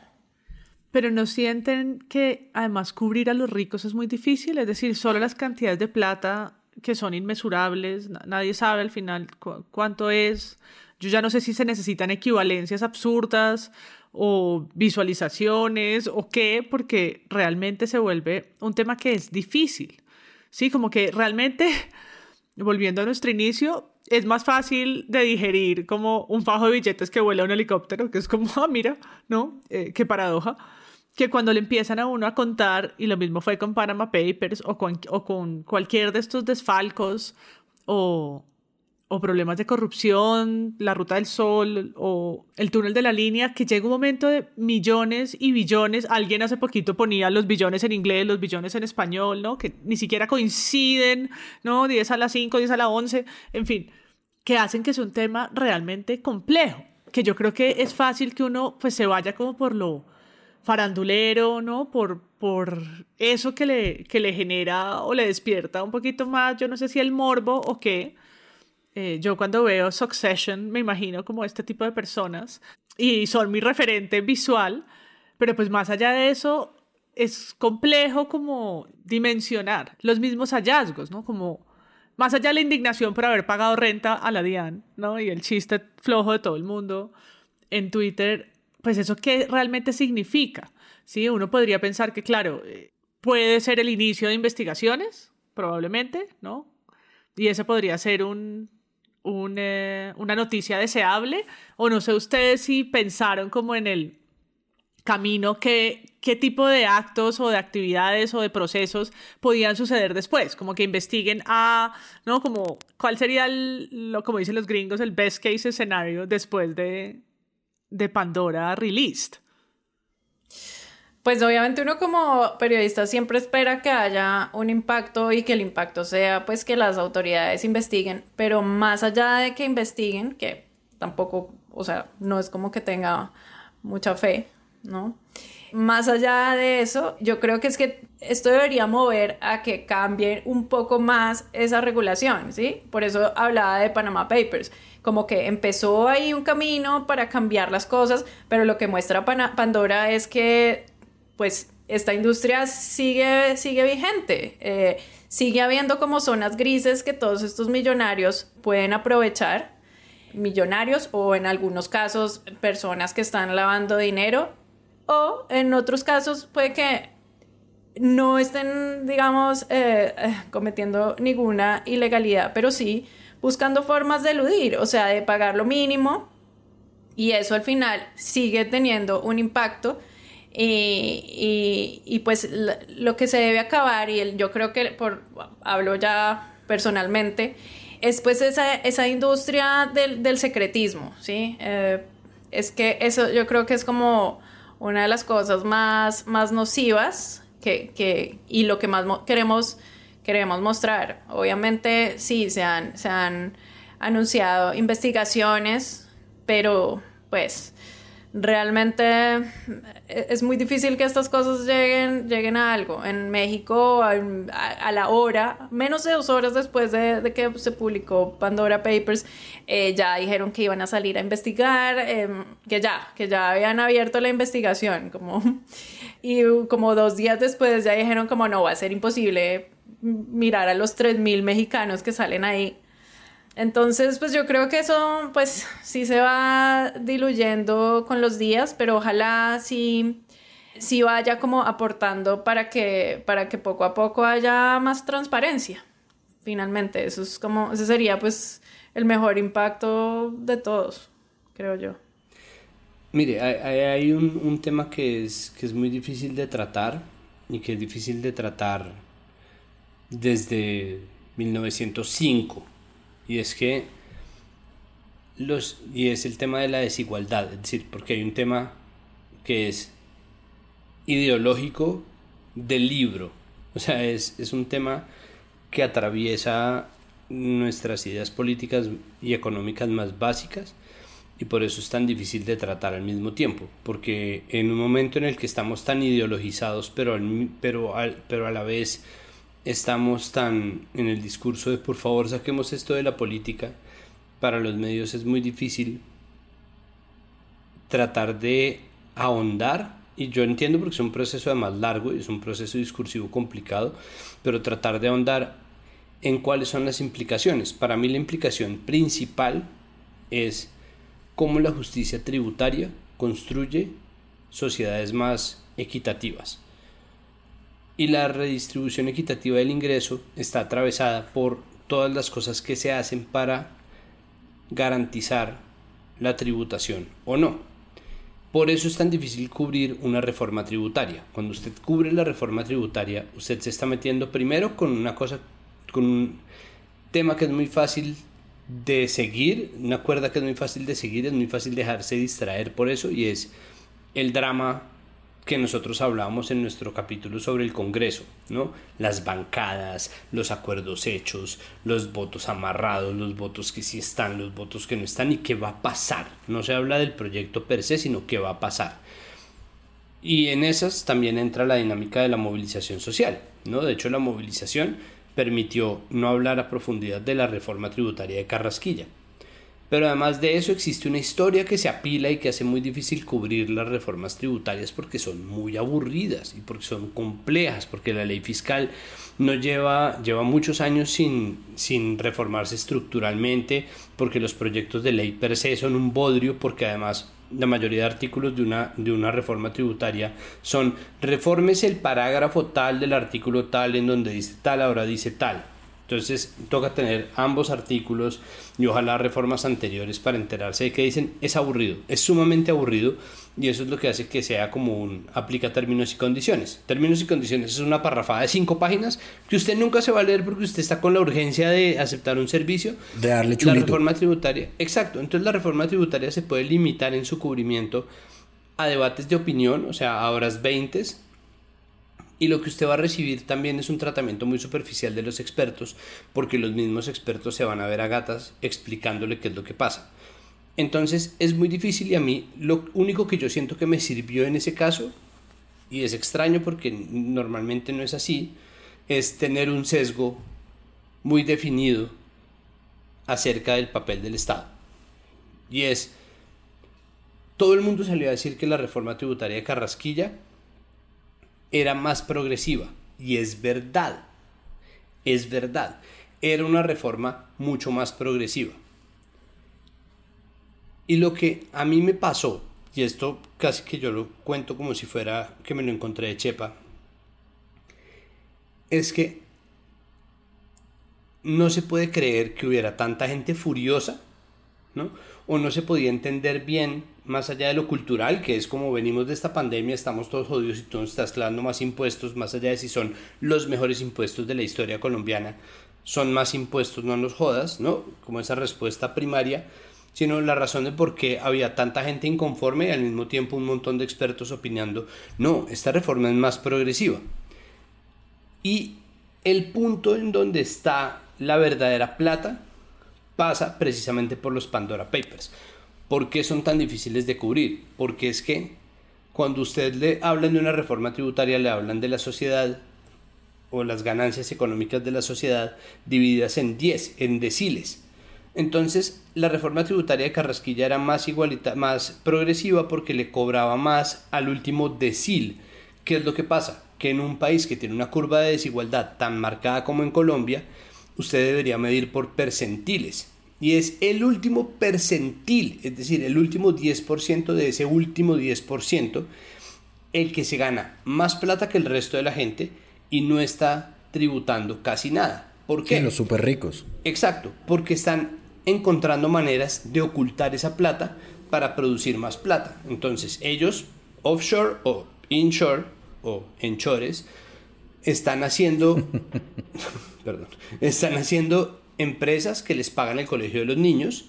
Pero no sienten que además cubrir a los ricos es muy difícil, es decir, solo las cantidades de plata que son inmesurables, nadie sabe al final cuánto es. Yo ya no sé si se necesitan equivalencias absurdas o visualizaciones o qué, porque realmente se vuelve un tema que es difícil. Sí, como que realmente, volviendo a nuestro inicio, es más fácil de digerir como un fajo de billetes que vuela un helicóptero, que es como, ah, mira, ¿no? Eh, qué paradoja. Que cuando le empiezan a uno a contar, y lo mismo fue con Panama Papers o con, o con cualquier de estos desfalcos o, o problemas de corrupción, la ruta del sol o el túnel de la línea, que llega un momento de millones y billones. Alguien hace poquito ponía los billones en inglés, los billones en español, ¿no? Que ni siquiera coinciden, ¿no? 10 a la 5, 10 a la 11, en fin, que hacen que es un tema realmente complejo, que yo creo que es fácil que uno pues se vaya como por lo farandulero, ¿no? Por, por eso que le, que le genera o le despierta un poquito más, yo no sé si el morbo o qué, eh, yo cuando veo Succession me imagino como este tipo de personas y son mi referente visual, pero pues más allá de eso es complejo como dimensionar los mismos hallazgos, ¿no? Como más allá de la indignación por haber pagado renta a la DIAN, ¿no? Y el chiste flojo de todo el mundo en Twitter, pues eso qué realmente significa, ¿sí? Uno podría pensar que, claro, eh, puede ser el inicio de investigaciones, probablemente, ¿no? Y ese podría ser un, una noticia deseable o no sé ustedes si pensaron como en el camino que qué tipo de actos o de actividades o de procesos podían suceder después, como que investiguen a, ¿no? Como cuál sería lo como dicen los gringos, el best case escenario después de, de Pandora released. Pues obviamente uno como periodista siempre espera que haya un impacto y que el impacto sea pues que las autoridades investiguen, pero más allá de que investiguen, que tampoco, o sea, no es como que tenga mucha fe, ¿no? Más allá de eso, yo creo que es que esto debería mover a que cambie un poco más esa regulación, ¿sí? Por eso hablaba de Panama Papers como que empezó ahí un camino para cambiar las cosas, pero lo que muestra Pandora es que pues esta industria sigue, sigue vigente. Eh, sigue habiendo como zonas grises que todos estos millonarios pueden aprovechar. Millonarios o en algunos casos personas que están lavando dinero o en otros casos puede que no estén, digamos, eh, eh, cometiendo ninguna ilegalidad, pero sí buscando formas de eludir, o sea, de pagar lo mínimo y eso al final sigue teniendo un impacto y, y, pues lo que se debe acabar, y yo creo que por, hablo ya personalmente, es pues esa, esa industria del, del secretismo, ¿sí? Eh, es que eso yo creo que es como una de las cosas más, más nocivas que, que, y lo que más queremos, queremos mostrar. Obviamente sí, se han, se han anunciado investigaciones, pero pues realmente eh, es muy difícil que estas cosas lleguen, lleguen a algo. En México, a, la hora, menos de dos horas después de, que se publicó Pandora Papers, eh, ya dijeron que iban a salir a investigar, em, que ya, que ya habían abierto la investigación, como, y como dos días después ya dijeron como no, va a ser imposible mirar a los 3.000 mexicanos que salen ahí entonces, pues yo creo que eso, pues sí se va diluyendo con los días, pero ojalá sí, sí vaya como aportando para que, para que poco a poco haya más transparencia. Finalmente, eso es como, ese sería pues el mejor impacto de todos, creo yo. Mire, hay, un, un, tema que es, que es muy difícil de tratar y que es difícil de tratar desde 1905 y es que los y es el tema de la desigualdad, es decir, porque hay un tema que es ideológico del libro, o sea, es, es un tema que atraviesa nuestras ideas políticas y económicas más básicas y por eso es tan difícil de tratar al mismo tiempo, porque en un momento en el que estamos tan ideologizados, pero, pero, pero a la vez estamos tan en el discurso de por favor saquemos esto de la política, para los medios es muy difícil tratar de ahondar, y yo entiendo porque es un proceso además largo y es un proceso discursivo complicado, pero tratar de ahondar en cuáles son las implicaciones. Para mí la implicación principal es cómo la justicia tributaria construye sociedades más equitativas. Y la redistribución equitativa del ingreso está atravesada por todas las cosas que se hacen para garantizar la tributación o no. Por eso es tan difícil cubrir una reforma tributaria. Cuando usted cubre la reforma tributaria, usted se está metiendo primero con una cosa, con un tema que es muy fácil de seguir, una cuerda que es muy fácil de seguir, es muy fácil dejarse distraer por eso y es el drama que nosotros hablábamos en nuestro capítulo sobre el Congreso, ¿no? Las bancadas, los acuerdos hechos, los votos amarrados, los votos que sí están, los votos que no están y qué va a pasar. No se habla del proyecto per se, sino qué va a pasar. Y en esas también entra la dinámica de la movilización social, ¿no? De hecho, la movilización permitió no hablar a profundidad de la reforma tributaria de Carrasquilla. Pero además de eso existe una historia que se apila y que hace muy difícil cubrir las reformas tributarias porque son muy aburridas y porque son complejas, porque la ley fiscal no lleva, lleva muchos años sin, sin reformarse estructuralmente, porque los proyectos de ley per se son un bodrio, porque además la mayoría de artículos de una, de una reforma tributaria son reformes el parágrafo tal del artículo tal en donde dice tal, ahora dice tal. Entonces toca tener ambos artículos y ojalá reformas anteriores para enterarse de que dicen es aburrido, es sumamente aburrido y eso es lo que hace que sea como un aplica términos y condiciones. Términos y condiciones es una parrafada de cinco páginas que usted nunca se va a leer porque usted está con la urgencia de aceptar un servicio. De darle chulito. La reforma tributaria, exacto. Entonces la reforma tributaria se puede limitar en su cubrimiento a debates de opinión, o sea, a horas 20 y lo que usted va a recibir también es un tratamiento muy superficial de los expertos, porque los mismos expertos se van a ver a gatas explicándole qué es lo que pasa. Entonces es muy difícil y a mí lo único que yo siento que me sirvió en ese caso, y es extraño porque normalmente no es así, es tener un sesgo muy definido acerca del papel del Estado. Y es, todo el mundo salió a decir que la reforma tributaria de Carrasquilla era más progresiva. Y es verdad. Es verdad. Era una reforma mucho más progresiva. Y lo que a mí me pasó, y esto casi que yo lo cuento como si fuera que me lo encontré de Chepa, es que no se puede creer que hubiera tanta gente furiosa, ¿no? O no se podía entender bien más allá de lo cultural, que es como venimos de esta pandemia, estamos todos jodidos y tú estás clavando más impuestos, más allá de si son los mejores impuestos de la historia colombiana, son más impuestos, no nos jodas, ¿no? Como esa respuesta primaria, sino la razón de por qué había tanta gente inconforme y al mismo tiempo un montón de expertos opinando, no, esta reforma es más progresiva. Y el punto en donde está la verdadera plata pasa precisamente por los Pandora Papers. ¿Por qué son tan difíciles de cubrir? Porque es que cuando usted le hablan de una reforma tributaria, le hablan de la sociedad o las ganancias económicas de la sociedad divididas en 10, en deciles. Entonces, la reforma tributaria de Carrasquilla era más igualita, más progresiva porque le cobraba más al último decil. ¿Qué es lo que pasa? Que en un país que tiene una curva de desigualdad tan marcada como en Colombia, usted debería medir por percentiles y es el último percentil, es decir, el último 10% de ese último 10%, el que se gana más plata que el resto de la gente y no está tributando casi nada. ¿Por qué? los súper ricos. Exacto, porque están encontrando maneras de ocultar esa plata para producir más plata. Entonces ellos, offshore o inshore, o enchores están haciendo, perdón, están haciendo empresas que les pagan el colegio de los niños,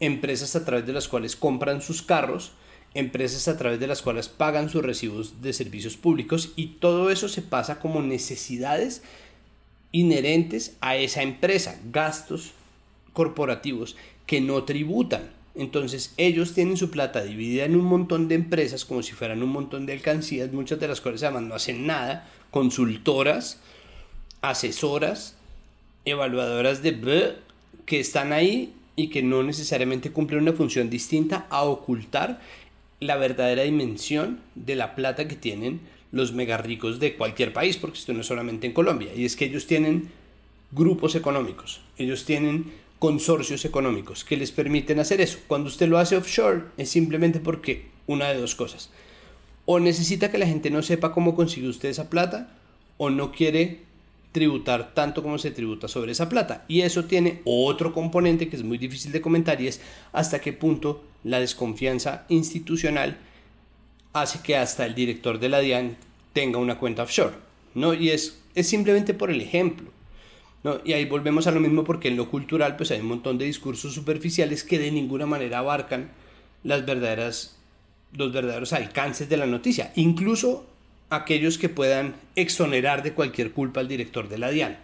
empresas a través de las cuales compran sus carros, empresas a través de las cuales pagan sus recibos de servicios públicos y todo eso se pasa como necesidades inherentes a esa empresa, gastos corporativos que no tributan. Entonces ellos tienen su plata dividida en un montón de empresas como si fueran un montón de alcancías, muchas de las cuales no hacen nada, consultoras, asesoras, evaluadoras de que están ahí y que no necesariamente cumplen una función distinta a ocultar la verdadera dimensión de la plata que tienen los mega ricos de cualquier país, porque esto no es solamente en Colombia, y es que ellos tienen grupos económicos, ellos tienen consorcios económicos que les permiten hacer eso. Cuando usted lo hace offshore es simplemente porque una de dos cosas. O necesita que la gente no sepa cómo consigue usted esa plata, o no quiere tributar tanto como se tributa sobre esa plata. Y eso tiene otro componente que es muy difícil de comentar y es hasta qué punto la desconfianza institucional hace que hasta el director de la DIAN tenga una cuenta offshore. ¿no? Y es, es simplemente por el ejemplo. ¿no? Y ahí volvemos a lo mismo porque en lo cultural pues hay un montón de discursos superficiales que de ninguna manera abarcan las verdaderas, los verdaderos alcances de la noticia. Incluso aquellos que puedan exonerar de cualquier culpa al director de la DIAN.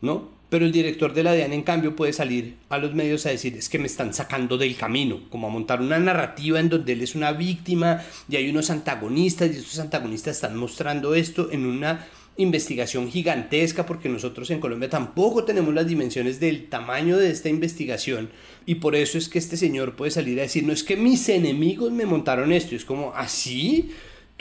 ¿no? Pero el director de la DIAN, en cambio, puede salir a los medios a decir es que me están sacando del camino, como a montar una narrativa en donde él es una víctima y hay unos antagonistas y estos antagonistas están mostrando esto en una investigación gigantesca porque nosotros en Colombia tampoco tenemos las dimensiones del tamaño de esta investigación y por eso es que este señor puede salir a decir no es que mis enemigos me montaron esto es como así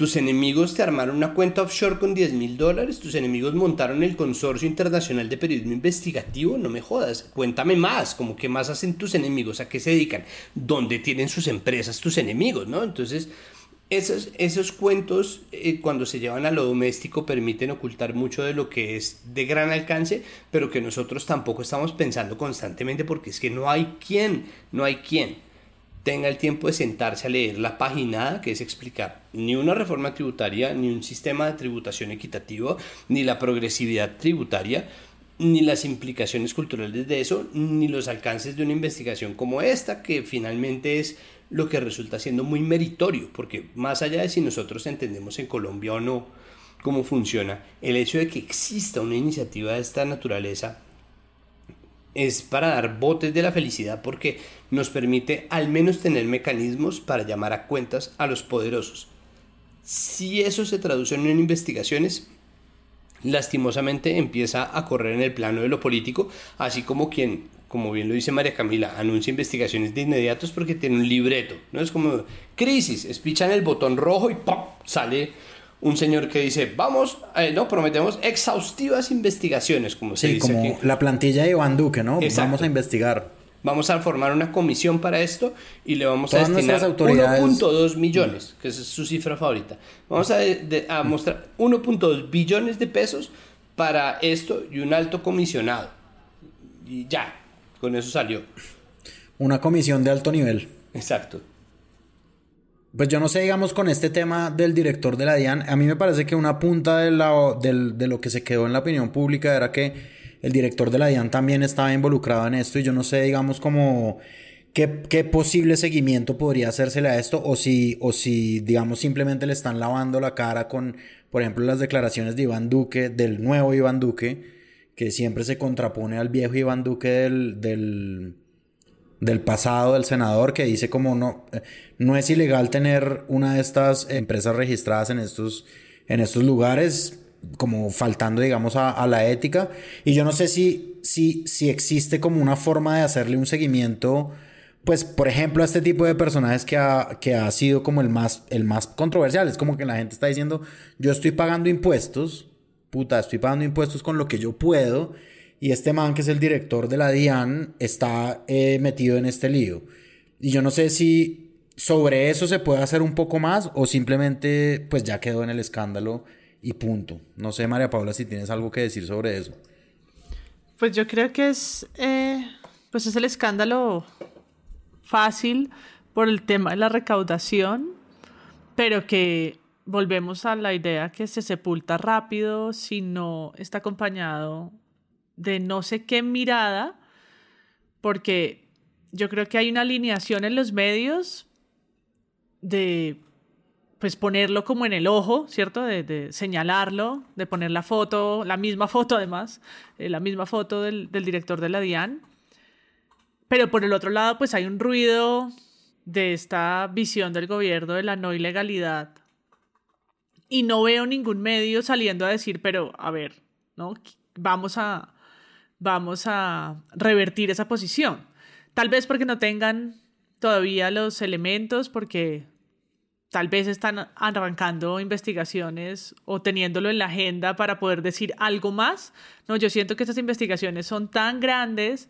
tus enemigos te armaron una cuenta offshore con 10 mil dólares. Tus enemigos montaron el Consorcio Internacional de Periodismo Investigativo. No me jodas. Cuéntame más. Como qué más hacen tus enemigos? ¿A qué se dedican? ¿Dónde tienen sus empresas tus enemigos? ¿no? Entonces, esos, esos cuentos, eh, cuando se llevan a lo doméstico, permiten ocultar mucho de lo que es de gran alcance, pero que nosotros tampoco estamos pensando constantemente porque es que no hay quien, no hay quien tenga el tiempo de sentarse a leer la paginada, que es explicar ni una reforma tributaria, ni un sistema de tributación equitativo, ni la progresividad tributaria, ni las implicaciones culturales de eso, ni los alcances de una investigación como esta, que finalmente es lo que resulta siendo muy meritorio, porque más allá de si nosotros entendemos en Colombia o no cómo funciona, el hecho de que exista una iniciativa de esta naturaleza es para dar botes de la felicidad porque nos permite al menos tener mecanismos para llamar a cuentas a los poderosos. Si eso se traduce en investigaciones, lastimosamente empieza a correr en el plano de lo político, así como quien, como bien lo dice María Camila, anuncia investigaciones de inmediatos porque tiene un libreto, ¿no? Es como crisis, espichan el botón rojo y ¡pop! sale un señor que dice, vamos, eh, no, prometemos exhaustivas investigaciones, como se sí, dice como la plantilla de Iván Duque, ¿no? Vamos a investigar. Vamos a formar una comisión para esto y le vamos a destinar 1.2 millones, que es su cifra favorita. Vamos a, a mostrar 1.2 billones de pesos para esto y un alto comisionado. Y ya, con eso salió. Una comisión de alto nivel. Exacto. Pues yo no sé, digamos, con este tema del director de la DIAN, a mí me parece que una punta de, de lo que se quedó en la opinión pública era que el director de la DIAN también estaba involucrado en esto y yo no sé, digamos, como qué, qué posible seguimiento podría hacérsele a esto o si, o si, digamos, simplemente le están lavando la cara con, por ejemplo, las declaraciones de Iván Duque, del nuevo Iván Duque, que siempre se contrapone al viejo Iván Duque del, del del pasado del senador que dice como no, no es ilegal tener una de estas empresas registradas en estos, en estos lugares, como faltando, digamos, a, la ética. Y yo no sé si, si, si existe como una forma de hacerle un seguimiento, pues, por ejemplo, a este tipo de personajes que ha, que ha sido como el más, el más controversial. Es como que la gente está diciendo, yo estoy pagando impuestos, puta, estoy pagando impuestos con lo que yo puedo y este man, que es el director de la DIAN, está eh, metido en este lío. Y yo no sé si sobre eso se puede hacer un poco más o simplemente pues ya quedó en el escándalo y punto. No sé, María Paula, si tienes algo que decir sobre eso. Pues yo creo que es, eh, pues es el escándalo fácil por el tema de la recaudación, pero que volvemos a la idea que se sepulta rápido si no está acompañado de no sé qué mirada, porque yo creo que hay una alineación en los medios de pues ponerlo como en el ojo, ¿cierto? De, señalarlo, de poner la foto, la misma foto además, eh, la misma foto del, del, director de la DIAN. Pero por el otro lado, pues hay un ruido de esta visión del gobierno de la no ilegalidad. Y no veo ningún medio saliendo a decir, pero a ver, ¿no? Vamos a, vamos a revertir esa posición. Tal vez porque no tengan todavía los elementos, porque tal vez están arrancando investigaciones o teniéndolo en la agenda para poder decir algo más. No, yo siento que estas investigaciones son tan grandes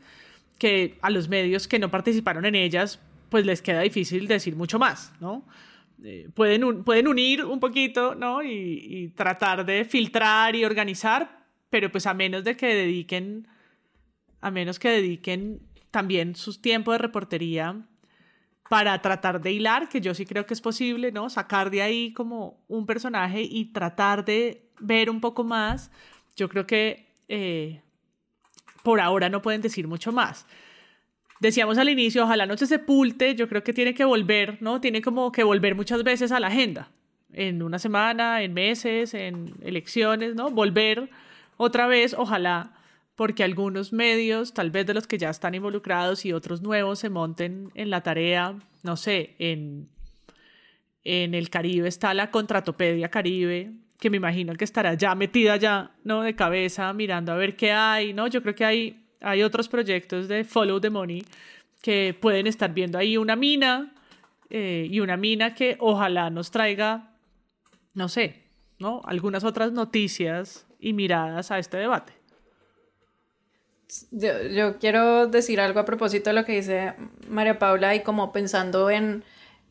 que a los medios que no participaron en ellas, pues les queda difícil decir mucho más, ¿no? Eh, pueden, pueden unir un poquito, ¿no? Y, y tratar de filtrar y organizar, pero pues a menos de que dediquen a menos que dediquen también sus tiempos de reportería para tratar de hilar, que yo sí creo que es posible, ¿no? Sacar de ahí como un personaje y tratar de ver un poco más. Yo creo que eh, por ahora no pueden decir mucho más. Decíamos al inicio, ojalá no se sepulte, yo creo que tiene que volver, ¿no? Tiene como que volver muchas veces a la agenda, en una semana, en meses, en elecciones, ¿no? Volver otra vez, ojalá porque algunos medios, tal vez de los que ya están involucrados y otros nuevos, se monten en la tarea, no sé, en, en el Caribe está la Contratopedia Caribe, que me imagino que estará ya metida ya, ¿no? De cabeza, mirando a ver qué hay, ¿no? Yo creo que hay, hay otros proyectos de Follow the Money que pueden estar viendo ahí una mina eh, y una mina que ojalá nos traiga, no sé, ¿no? Algunas otras noticias y miradas a este debate. Yo, quiero decir algo a propósito de lo que dice María Paula y como pensando en,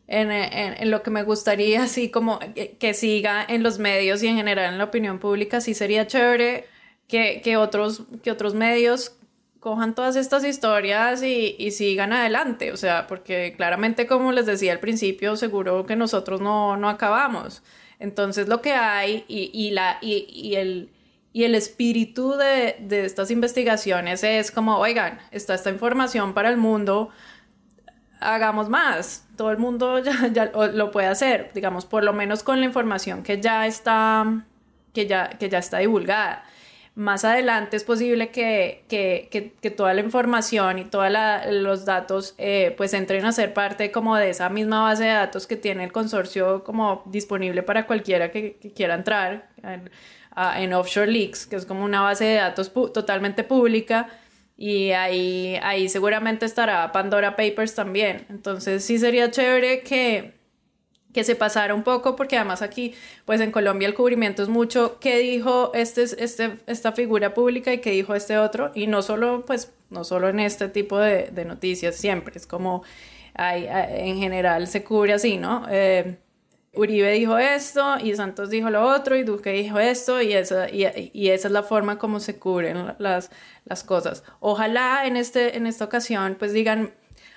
en, en, lo que me gustaría, así como que, siga en los medios y en general en la opinión pública, sí sería chévere que, que otros, que otros medios cojan todas estas historias y, y, sigan adelante, o sea, porque claramente como les decía al principio, seguro que nosotros no, no acabamos. Entonces lo que hay y, y la, y, y el y el espíritu de, de, estas investigaciones es como, oigan, está esta información para el mundo, hagamos más. Todo el mundo ya, ya lo puede hacer, digamos, por lo menos con la información que ya está, que ya, que ya está divulgada. Más adelante es posible que, que, que, que toda la información y todos los datos eh, pues entren a ser parte como de esa misma base de datos que tiene el consorcio como disponible para cualquiera que, quiera entrar en Offshore Leaks, que es como una base de datos totalmente pública. Y ahí, ahí seguramente estará Pandora Papers también. Entonces sí sería chévere que, que se pasara un poco, porque además aquí, pues en Colombia el cubrimiento es mucho qué dijo este, este, esta figura pública y qué dijo este otro, y no solo, pues, no solo en este tipo de, de noticias, siempre, es como, hay, en general se cubre así, ¿no? Eh, Uribe dijo esto y Santos dijo lo otro y Duque dijo esto y esa, y, y esa es la forma como se cubren las, las cosas. Ojalá en, este, en esta ocasión pues digan,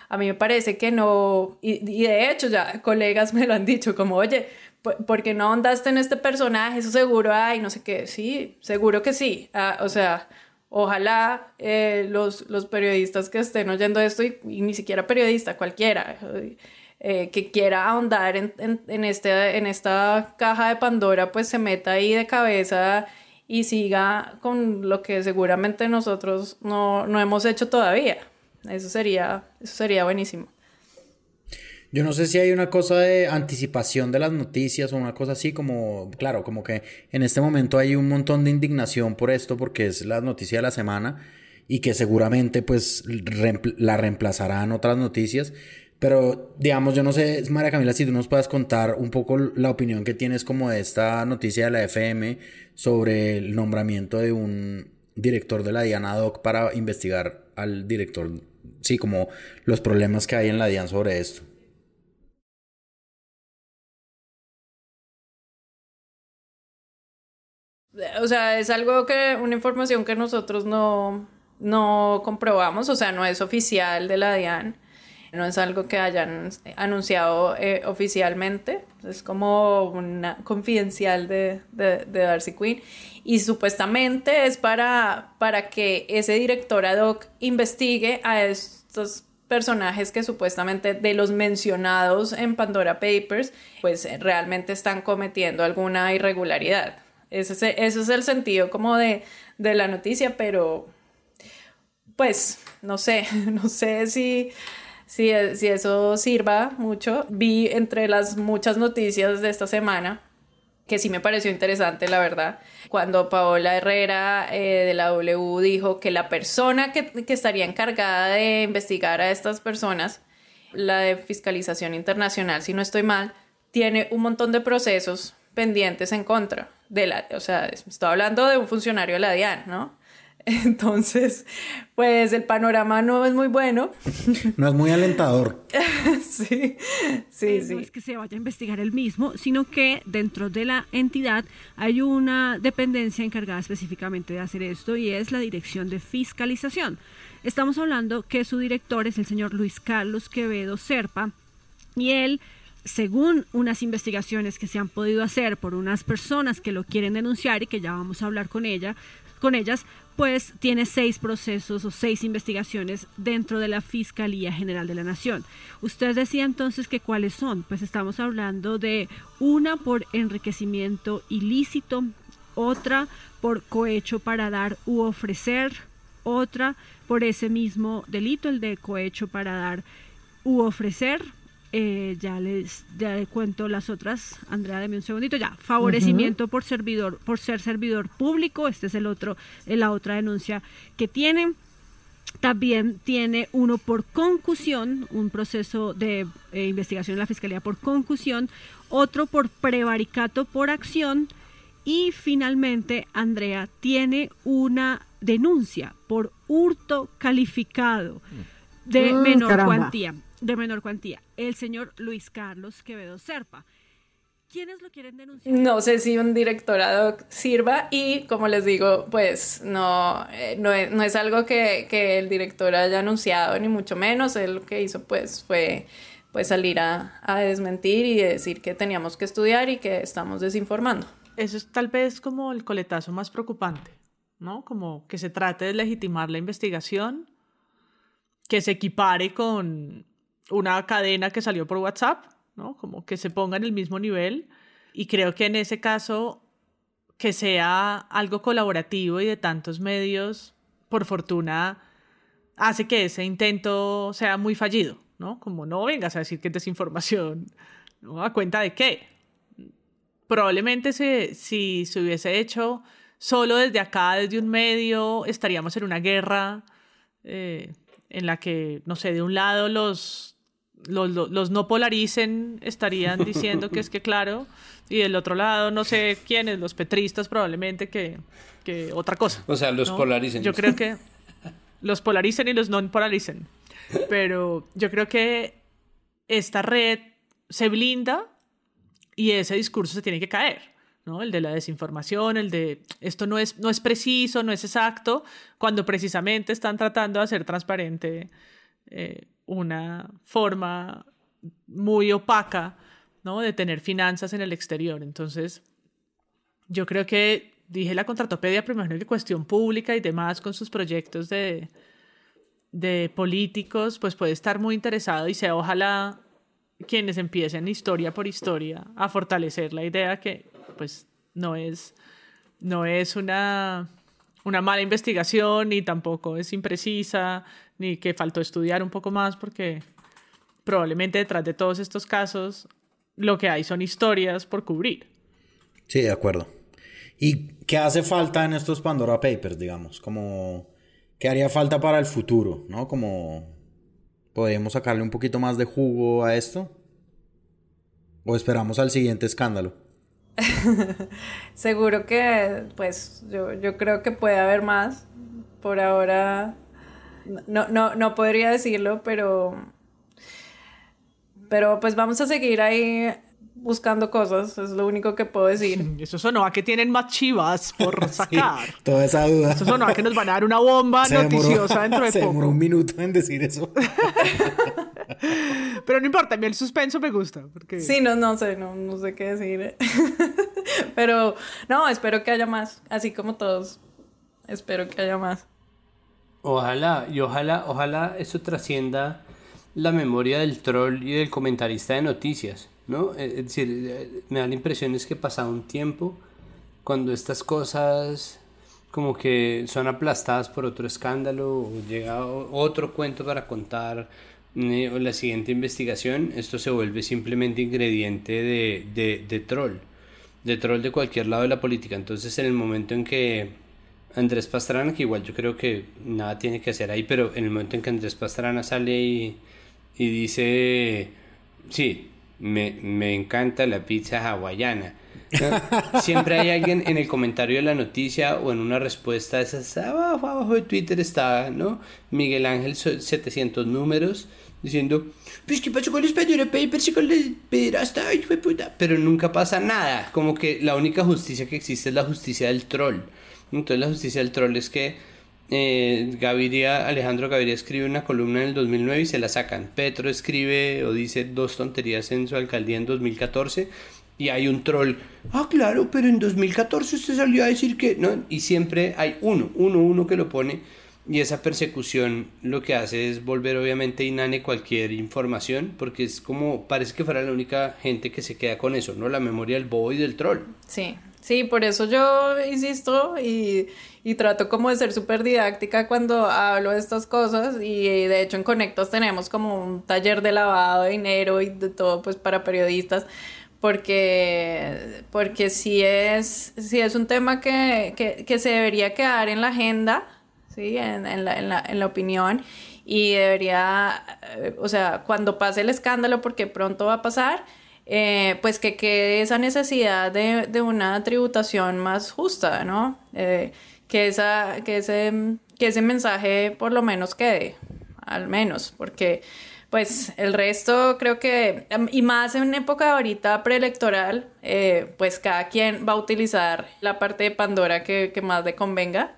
a mí me parece que no, y, de hecho ya colegas me lo han dicho como, oye, ¿por qué no andaste en este personaje? Eso seguro hay, no sé qué, sí, seguro que sí. Ah, o sea, ojalá eh, los, los periodistas que estén oyendo esto y, y ni siquiera periodista, cualquiera eh, que quiera ahondar en, en, este, en esta caja de Pandora, pues se meta ahí de cabeza y siga con lo que seguramente nosotros no, no hemos hecho todavía. Eso sería, eso sería buenísimo. Yo no sé si hay una cosa de anticipación de las noticias o una cosa así como, claro, como que en este momento hay un montón de indignación por esto porque es la noticia de la semana y que seguramente pues la reemplazarán otras noticias. Pero, digamos, yo no sé, María Camila, si tú nos puedas contar un poco la opinión que tienes como de esta noticia de la FM sobre el nombramiento de un director de la Diana Doc para investigar al director, sí, como los problemas que hay en la DIAN sobre esto. O sea, es algo que, una información que nosotros no, no comprobamos, o sea, no es oficial de la DIAN No es algo que hayan anunciado eh, oficialmente, es como una confidencial de, de, de, Darcy Quinn. Y supuestamente es para, para que ese director ad hoc investigue a estos personajes que supuestamente de los mencionados en Pandora Papers, pues realmente están cometiendo alguna irregularidad. Ese, ese es el sentido como de, de la noticia, pero pues no sé, no sé si si, si eso sirva mucho. Vi entre las muchas noticias de esta semana que sí me pareció interesante, la verdad, cuando Paola Herrera eh, de la W dijo que la persona que, que, estaría encargada de investigar a estas personas, la de fiscalización internacional, si no estoy mal, tiene un montón de procesos pendientes en contra de la, o sea, estoy hablando de un funcionario de la DIAN, ¿no? Entonces, pues el panorama no es muy bueno. No es muy alentador. sí, sí, sí. No es que se vaya a investigar el mismo, sino que dentro de la entidad hay una dependencia encargada específicamente de hacer esto y es la Dirección de Fiscalización. Estamos hablando que su director es el señor Luis Carlos Quevedo Serpa y él según unas investigaciones que se han podido hacer por unas personas que lo quieren denunciar y que ya vamos a hablar con ella, con ellas, pues tiene seis procesos o seis investigaciones dentro de la Fiscalía General de la Nación. Usted decía entonces que cuáles son, pues estamos hablando de una por enriquecimiento ilícito, otra por cohecho para dar u ofrecer, otra por ese mismo delito, el de cohecho para dar u ofrecer, eh, ya les ya cuento las otras. Andrea, deme un segundito. Ya, favorecimiento por servidor, por ser servidor público. Este es el otro, eh, la otra denuncia que tienen. También tiene uno por concusión, un proceso de eh, investigación en la Fiscalía por concusión, otro por prevaricato por acción y finalmente Andrea tiene una denuncia por hurto calificado de Mm, menor cuantía de menor cuantía, el señor Luis Carlos Quevedo Serpa. ¿Quiénes lo quieren denunciar? No sé si un directorado sirva y como les digo, pues no, eh, no, es, no es algo que, que, el director haya anunciado, ni mucho menos. Él lo que hizo pues fue pues salir a, a desmentir y decir que teníamos que estudiar y que estamos desinformando. Eso es tal vez como el coletazo más preocupante, ¿no? Como que se trate de legitimar la investigación, que se equipare con una cadena que salió por WhatsApp, ¿no? Como que se ponga en el mismo nivel. Y creo que en ese caso, que sea algo colaborativo y de tantos medios, por fortuna, hace que ese intento sea muy fallido, ¿no? Como no vengas a decir que es desinformación, ¿no? ¿A cuenta de qué? Probablemente se, si se hubiese hecho solo desde acá, desde un medio, estaríamos en una guerra eh, en la que, no sé, de un lado los los, los, los, no polaricen estarían diciendo que es que claro, y del otro lado no sé quiénes, los petristas probablemente que, que otra cosa. O sea, los ¿no? polaricen. Yo creo que los polaricen y los no polaricen. Pero yo creo que esta red se blinda y ese discurso se tiene que caer. ¿no? El de la desinformación, el de esto no es, no es preciso, no es exacto, cuando precisamente están tratando de hacer transparente eh, una forma muy opaca ¿no? de tener finanzas en el exterior. Entonces, yo creo que dije la contratopedia, pero imagino que cuestión pública y demás con sus proyectos de, de políticos, pues puede estar muy interesado y sea ojalá quienes empiecen historia por historia a fortalecer la idea que pues no es, no es una, una mala investigación ni tampoco es imprecisa ni que faltó estudiar un poco más porque probablemente detrás de todos estos casos lo que hay son historias por cubrir. Sí, de acuerdo. ¿Y qué hace falta en estos Pandora Papers, digamos? Como, ¿qué haría falta para el futuro? ¿No? Como, ¿podemos sacarle un poquito más de jugo a esto? ¿O esperamos al siguiente escándalo? Seguro que, pues, yo, yo creo que puede haber más. Por ahora, no, no, no podría decirlo, pero, pero pues vamos a seguir ahí buscando cosas, es lo único que puedo decir. Eso sonó a que tienen más chivas por sacar. Sí, toda esa duda. Eso sonó a que nos van a dar una bomba Se noticiosa demoró, dentro de se poco. demoró un minuto en decir eso. Pero no importa, a mí el suspenso me gusta. Porque... Sí, no, no sé, no, no sé qué decir. Pero no, espero que haya más, así como todos. Espero que haya más. Ojalá, y ojalá, ojalá eso trascienda la memoria del troll y del comentarista de noticias, ¿no? Eh, es decir, eh, me da la impresión es que pasado un tiempo, cuando estas cosas como que son aplastadas por otro escándalo, o llega otro cuento para contar, eh, o la siguiente investigación, esto se vuelve simplemente ingrediente de, de, de troll, de troll de cualquier lado de la política. Entonces, en el momento en que Andrés Pastrana, que igual yo creo que nada tiene que hacer ahí, pero en el momento en que Andrés Pastrana sale y, y dice, sí, me, me, encanta la pizza hawaiana. Siempre hay alguien en el comentario de la noticia o en una respuesta esas, abajo, abajo de Twitter está, ¿no? Miguel Ángel 700 números diciendo, pues qué pasó con los Papers y con los pederasta, puta. Pero nunca pasa nada, como que la única justicia que existe es la justicia del troll. Entonces la justicia del troll es que eh, Gaviria, Alejandro Gaviria escribe una columna en el 2009 y se la sacan. Petro escribe o dice dos tonterías en su alcaldía en 2014 y hay un troll. Ah, claro, pero en 2014 usted salió a decir que no. Y siempre hay uno, uno, uno que lo pone. Y esa persecución lo que hace es volver obviamente inane cualquier información, porque es como, parece que fuera la única gente que se queda con eso, ¿no? La memoria del bobo y del troll. Sí, Sí, por eso yo insisto y, y trato como de ser súper didáctica cuando hablo de estas cosas y de hecho en Conectos tenemos como un taller de lavado de dinero y de todo pues para periodistas porque, porque sí, es, sí es un tema que, que, que se debería quedar en la agenda, ¿sí? en, en, la, en, la, en la opinión y debería, eh, o sea, cuando pase el escándalo, porque pronto va a pasar, eh, pues que quede esa necesidad de, de, una tributación más justa, ¿no? Eh, que, esa, que, ese, que ese mensaje por lo menos quede, al menos, porque pues el resto creo que, y más en época ahorita preelectoral, eh, pues cada quien va a utilizar la parte de Pandora que, que más le convenga.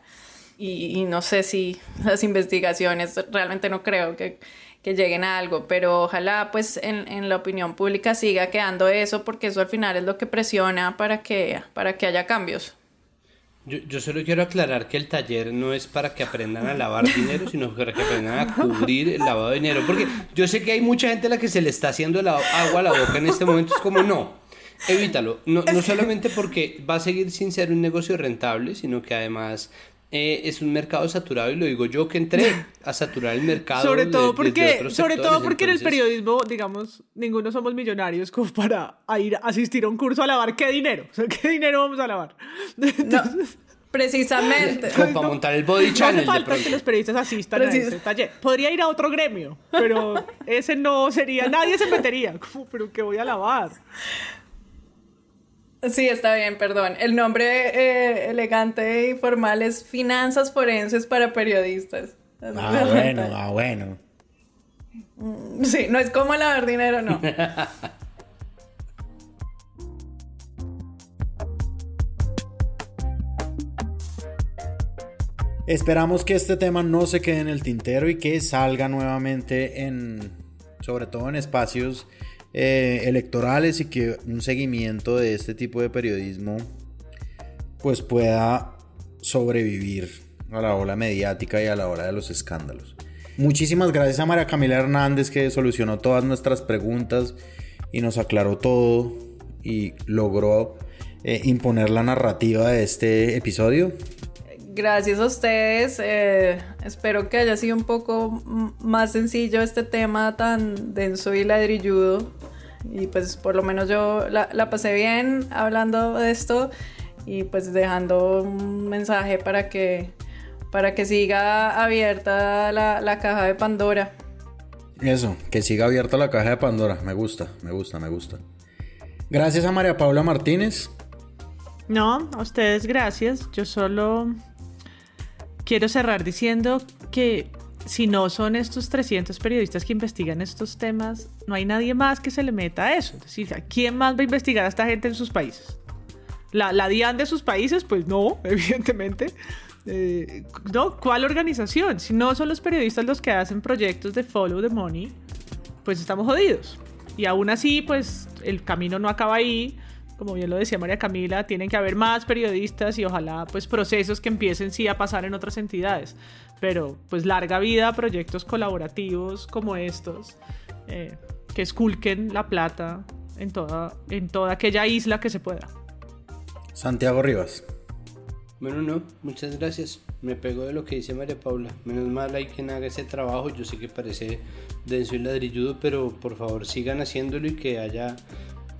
Y, y, no sé si las investigaciones, realmente no creo que, que lleguen a algo, pero ojalá pues en, en, la opinión pública siga quedando eso porque eso al final es lo que presiona para que, para que haya cambios. Yo, yo solo quiero aclarar que el taller no es para que aprendan a lavar dinero, sino para que aprendan a cubrir el lavado de dinero, porque yo sé que hay mucha gente a la que se le está haciendo el agua a la boca en este momento, es como no, evítalo, no, no solamente porque va a seguir sin ser un negocio rentable, sino que además eh, es un mercado saturado y lo digo yo que entré a saturar el mercado. sobre todo porque, sobre todo porque en el periodismo, digamos, ninguno somos millonarios como para ir a asistir a un curso a lavar qué dinero. O sea, ¿qué dinero vamos a lavar? Entonces, no. Precisamente. Como para montar el body channel. No hace falta que los periodistas asistan Precis a ese taller. Podría ir a otro gremio, pero ese no sería, nadie se metería. Como, pero que voy a lavar. Sí, está bien, perdón. El nombre eh, elegante y formal es Finanzas Forenses para Periodistas. Ah, bueno, ah, bueno. Sí, no es como lavar dinero, no. Esperamos que este tema no se quede en el tintero y que salga nuevamente en, sobre todo en espacios eh, electorales y que un seguimiento de este tipo de periodismo pues pueda sobrevivir a la ola mediática y a la hora de los escándalos. Muchísimas gracias a María Camila Hernández que solucionó todas nuestras preguntas y nos aclaró todo y logró eh, imponer la narrativa de este episodio. Gracias a ustedes. Eh, espero que haya sido un poco más sencillo este tema tan denso y ladrilludo. Y pues por lo menos yo la, la, pasé bien hablando de esto y pues dejando un mensaje para que, para que siga abierta la, la caja de Pandora. Eso, que siga abierta la caja de Pandora. Me gusta, me gusta, me gusta. Gracias a María Paula Martínez. No, a ustedes gracias. Yo solo quiero cerrar diciendo que si no son estos 300 periodistas que investigan estos temas, no hay nadie más que se le meta a eso. Es ¿quién más va a investigar a esta gente en sus países? ¿La, la DIAN de sus países? Pues no, evidentemente. Eh, no, ¿cuál organización? Si no son los periodistas los que hacen proyectos de follow the money, pues estamos jodidos. Y aún así, pues el camino no acaba ahí. Como bien lo decía María Camila, tienen que haber más periodistas y ojalá pues procesos que empiecen sí a pasar en otras entidades. Pero pues larga vida a proyectos colaborativos como estos, eh, que esculquen la plata en toda, en toda aquella isla que se pueda. Santiago Rivas. Bueno, no, muchas gracias. Me pego de lo que dice María Paula. Menos mal hay quien haga ese trabajo. Yo sé que parece denso y ladrilludo, pero por favor sigan haciéndolo y que haya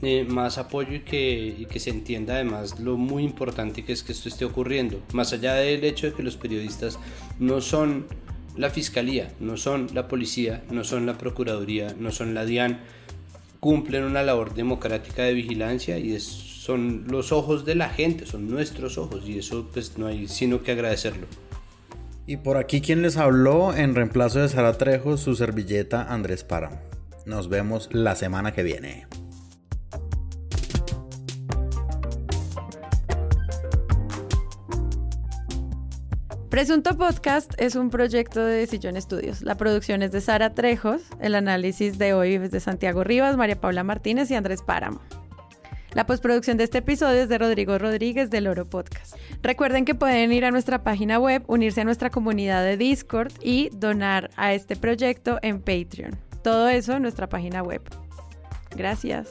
eh, más apoyo y que, y que se entienda además lo muy importante que es que esto esté ocurriendo. Más allá del hecho de que los periodistas no son la fiscalía, no son la policía, no son la procuraduría, no son la DIAN, cumplen una labor democrática de vigilancia y son los ojos de la gente, son nuestros ojos y eso pues no hay sino que agradecerlo. Y por aquí quien les habló en reemplazo de Sara Trejo, su servilleta Andrés Páramo. Nos vemos la semana que viene. Presunto Podcast es un proyecto de Sillón Estudios. La producción es de Sara Trejos, el análisis de hoy es de Santiago Rivas, María Paula Martínez y Andrés Páramo. La postproducción de este episodio es de Rodrigo Rodríguez del Oro Podcast. Recuerden que pueden ir a nuestra página web, unirse a nuestra comunidad de Discord y donar a este proyecto en Patreon. Todo eso en nuestra página web. Gracias.